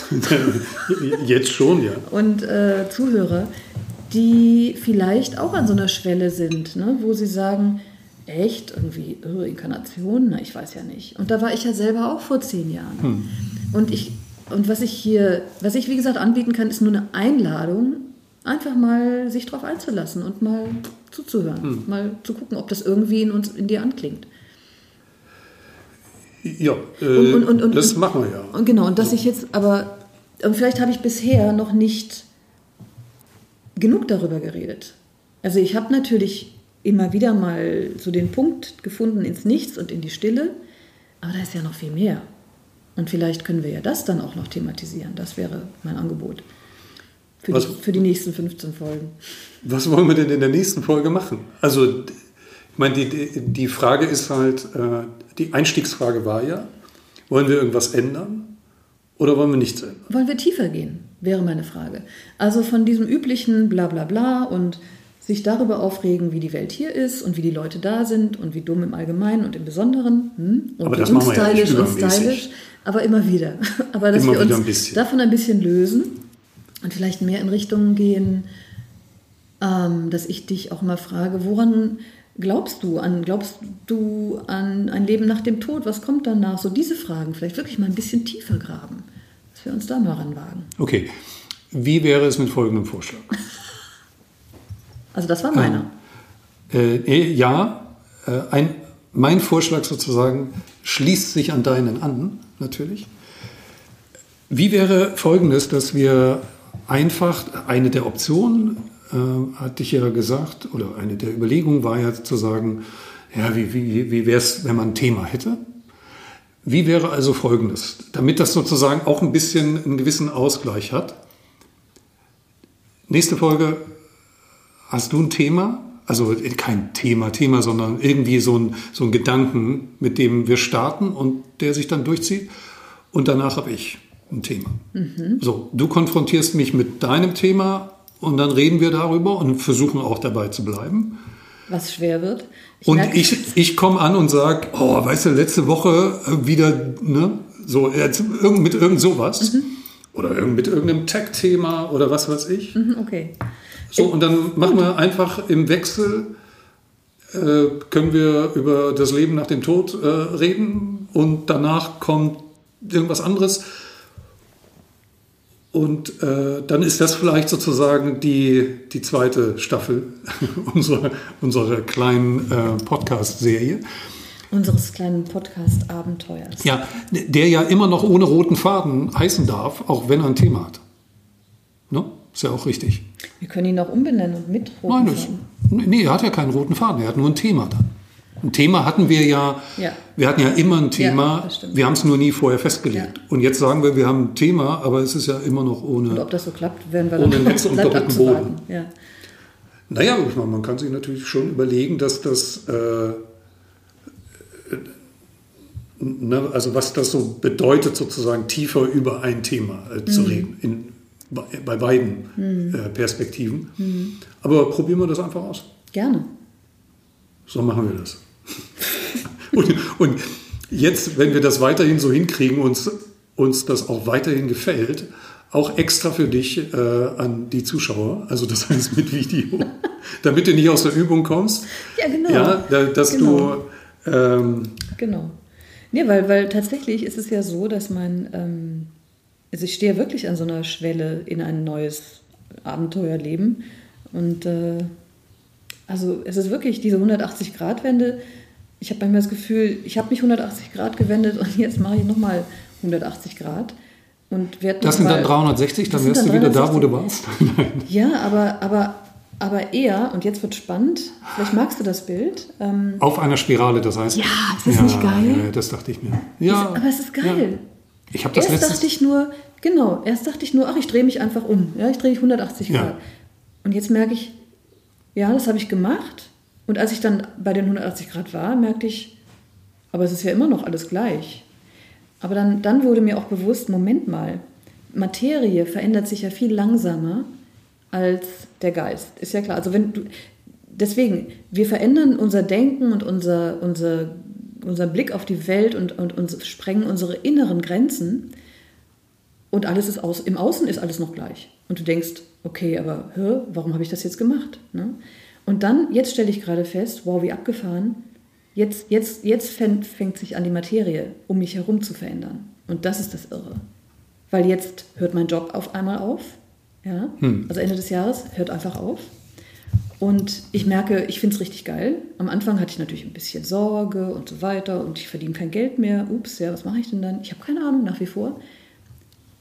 jetzt schon, ja. Und äh, Zuhörer, die vielleicht auch an so einer Schwelle sind, ne? wo sie sagen, echt, irgendwie oh, Inkarnation, na, ich weiß ja nicht. Und da war ich ja selber auch vor zehn Jahren. Hm. Und ich und was ich hier, was ich wie gesagt anbieten kann, ist nur eine Einladung, einfach mal sich darauf einzulassen und mal zuzuhören, hm. mal zu gucken, ob das irgendwie in uns, in dir anklingt. Ja, äh, und, und, und, das machen wir ja. Und genau, und dass ich jetzt aber, und vielleicht habe ich bisher noch nicht genug darüber geredet. Also ich habe natürlich immer wieder mal so den Punkt gefunden ins Nichts und in die Stille, aber da ist ja noch viel mehr. Und vielleicht können wir ja das dann auch noch thematisieren. Das wäre mein Angebot für, was, die, für die nächsten 15 Folgen. Was wollen wir denn in der nächsten Folge machen? Also, ich meine, die, die Frage ist halt, äh, die Einstiegsfrage war ja, wollen wir irgendwas ändern oder wollen wir nichts ändern? Wollen wir tiefer gehen, wäre meine Frage. Also von diesem üblichen Blablabla bla bla und sich darüber aufregen, wie die Welt hier ist und wie die Leute da sind und wie dumm im Allgemeinen und im Besonderen. Hm? Und aber das machen wir ja und stylisch, aber immer wieder. Aber dass immer wir uns ein davon ein bisschen lösen und vielleicht mehr in Richtungen gehen, ähm, dass ich dich auch mal frage, woran glaubst du an? Glaubst du an ein Leben nach dem Tod? Was kommt danach? So diese Fragen, vielleicht wirklich mal ein bisschen tiefer graben, dass wir uns da mal ranwagen. Okay. Wie wäre es mit folgendem Vorschlag? Also das war meiner. Äh, äh, ja, äh, ein, mein Vorschlag sozusagen schließt sich an deinen an, natürlich. Wie wäre folgendes, dass wir einfach eine der Optionen, äh, hatte ich ja gesagt, oder eine der Überlegungen war ja zu sagen, ja, wie, wie, wie wäre es, wenn man ein Thema hätte? Wie wäre also folgendes, damit das sozusagen auch ein bisschen einen gewissen Ausgleich hat? Nächste Folge Hast du ein Thema? Also kein Thema, Thema, sondern irgendwie so ein, so ein Gedanken, mit dem wir starten und der sich dann durchzieht. Und danach habe ich ein Thema. Mhm. So, du konfrontierst mich mit deinem Thema und dann reden wir darüber und versuchen auch dabei zu bleiben. Was schwer wird. Ich und ich, ich komme an und sage, oh, weißt du, letzte Woche wieder, ne, so, mit irgend sowas. Mhm. Oder mit irgendeinem Tech-Thema oder was weiß ich. Mhm, okay. So, und dann machen wir einfach im Wechsel, äh, können wir über das Leben nach dem Tod äh, reden und danach kommt irgendwas anderes. Und äh, dann ist das vielleicht sozusagen die, die zweite Staffel unserer, unserer kleinen äh, Podcast-Serie. Unseres kleinen Podcast-Abenteuers. Ja, der ja immer noch ohne roten Faden heißen darf, auch wenn er ein Thema hat. Ne? Ist ja auch richtig. Wir können ihn auch umbenennen und mit roten Nein, das, Nee, er hat ja keinen roten Faden, er hat nur ein Thema dann. Ein Thema hatten wir ja, ja. wir hatten ja immer ein Thema, ja, wir haben es nur nie vorher festgelegt. Ja. Und jetzt sagen wir, wir haben ein Thema, aber es ist ja immer noch ohne. Und ob das so klappt, werden wir ohne Netz und doppelten Boden. Ja. Naja, man kann sich natürlich schon überlegen, dass das, äh, ne, also was das so bedeutet, sozusagen tiefer über ein Thema äh, zu mhm. reden. In, bei beiden mhm. äh, Perspektiven. Mhm. Aber probieren wir das einfach aus. Gerne. So machen wir das. und, und, jetzt, wenn wir das weiterhin so hinkriegen, uns, uns das auch weiterhin gefällt, auch extra für dich äh, an die Zuschauer, also das heißt mit Video, damit du nicht aus der Übung kommst. Ja, genau. Ja, da, dass genau. du. Ähm, genau. Ja, weil, weil tatsächlich ist es ja so, dass man. Ähm, also ich stehe wirklich an so einer Schwelle in ein neues Abenteuerleben. Und äh, also es ist wirklich diese 180-Grad-Wende. Ich habe manchmal das Gefühl, ich habe mich 180 Grad gewendet und jetzt mache ich nochmal 180 Grad. Und das sind dann 360, dann wärst du wieder da, wo du warst. ja, aber, aber, aber eher, und jetzt wird spannend, vielleicht magst du das Bild. Ähm, Auf einer Spirale, das heißt. Ja, ist das ja, nicht geil? Ja, das dachte ich mir. Ja, ist, aber es ist geil. Ja. Ich habe das Erst dachte ich nur, genau, erst dachte ich nur, ach, ich drehe mich einfach um. Ja, ich drehe mich 180 Grad. Ja. Und jetzt merke ich, ja, das habe ich gemacht. Und als ich dann bei den 180 Grad war, merkte ich, aber es ist ja immer noch alles gleich. Aber dann, dann wurde mir auch bewusst, Moment mal, Materie verändert sich ja viel langsamer als der Geist. Ist ja klar. Also wenn du, deswegen, wir verändern unser Denken und unser, unser unser Blick auf die Welt und, und, und sprengen unsere inneren Grenzen. und alles ist aus, im Außen ist alles noch gleich. Und du denkst, okay, aber hä, warum habe ich das jetzt gemacht? Ne? Und dann, jetzt stelle ich gerade fest, wow, wie abgefahren, jetzt, jetzt, jetzt fängt, fängt sich an, die Materie um mich herum zu verändern. Und das ist das Irre. Weil jetzt hört mein Job auf einmal auf. Ja? Hm. Also Ende des Jahres hört einfach auf. Und ich merke, ich finde es richtig geil. Am Anfang hatte ich natürlich ein bisschen Sorge und so weiter und ich verdiene kein Geld mehr. Ups, ja, was mache ich denn dann? Ich habe keine Ahnung nach wie vor.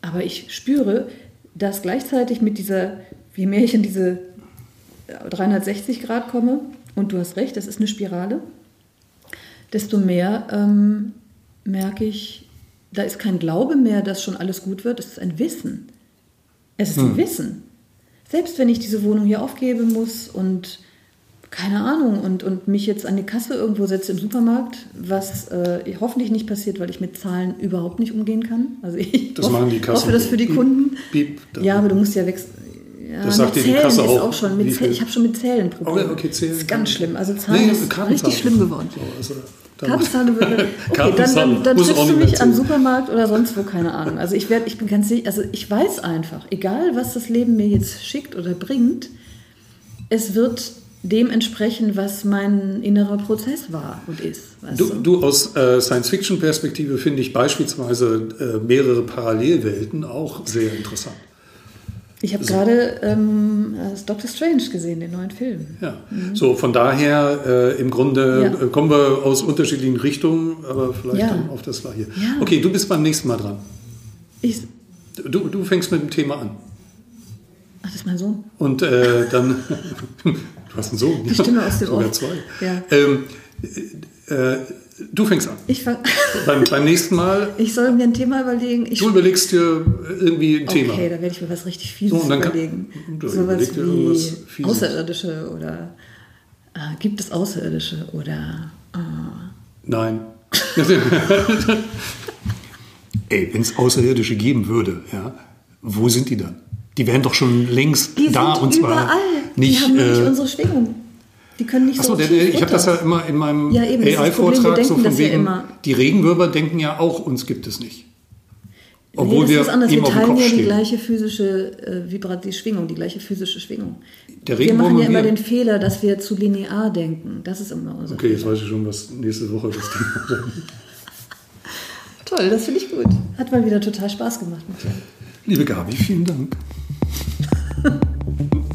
Aber ich spüre, dass gleichzeitig mit dieser, je mehr ich in diese 360 Grad komme, und du hast recht, das ist eine Spirale, desto mehr ähm, merke ich, da ist kein Glaube mehr, dass schon alles gut wird, es ist ein Wissen. Es ist ein Hm. Wissen. Selbst wenn ich diese Wohnung hier aufgeben muss und keine Ahnung und, und mich jetzt an die Kasse irgendwo setze im Supermarkt, was äh, hoffentlich nicht passiert, weil ich mit Zahlen überhaupt nicht umgehen kann. Also ich Das hoffe, machen die Kassen. hoffe das für die Kunden. piep, ja, aber du musst ja wechseln. Ja, Das sagt dir die Kasse auch. auch schon. Ich habe schon mit Zählen Probleme. Oh, okay, Zählen. Das ist ganz schlimm. Also Zahlen Nee, ist richtig schlimm geworden. So, also, Kartenzahlung wird. Okay, dann, dann, dann auch du mich am. Supermarkt oder sonst wo, keine Ahnung. Also ich werde, ich bin ganz sicher, also ich weiß einfach, egal was das Leben mir jetzt schickt oder bringt, es wird dem entsprechen, was mein innerer Prozess war und ist. Weißt Du, du aus äh, Science-Fiction-Perspektive finde ich beispielsweise äh, mehrere Parallelwelten auch sehr interessant. Ich habe gerade ähm, Doctor Strange gesehen, den neuen Film. Ja. So, von daher äh, im Grunde Ja. äh, kommen wir aus unterschiedlichen Richtungen, aber vielleicht Ja. dann auf das Gleiche. Ja. Okay, du bist beim nächsten Mal dran. Ich, Du, du fängst mit dem Thema an. ach, das ist mein Sohn. Und äh, dann, du hast einen Sohn. Die Stimme aus dem Sogar Ohr. zwei. Ja. Ähm, äh, du fängst an. Ich, fang, beim, beim nächsten Mal, ich soll mir ein Thema überlegen. Ich, du überlegst dir irgendwie ein Thema. Okay, da werde ich mir was richtig Fieses So, und dann kann- überlegen. Überleg dir irgendwas wie Fieses. Außerirdische oder äh, gibt es Außerirdische oder äh, Nein. Ey, wenn es Außerirdische geben würde, ja, wo sind die dann? Die wären doch schon längst die da sind und zwar überall. nicht. die haben nur nicht äh, unsere Schwingung. Die können nicht Achso, so der, ich habe das ja immer in meinem Ja, AI-Vortrag so von ja wegen, immer. die Regenwürmer denken ja auch, uns gibt es nicht. Obwohl nee, das wir ist anders. Wir teilen ja die gleiche physische äh, Vibrat, die Schwingung, die gleiche physische Schwingung. Der Wir machen ja immer den Fehler, dass wir zu linear denken. Das ist immer unser Okay, jetzt weiß ich schon, was nächste Woche das Thema ist. Toll, das finde ich gut. Hat mal wieder total Spaß gemacht. Liebe Gabi, vielen Dank.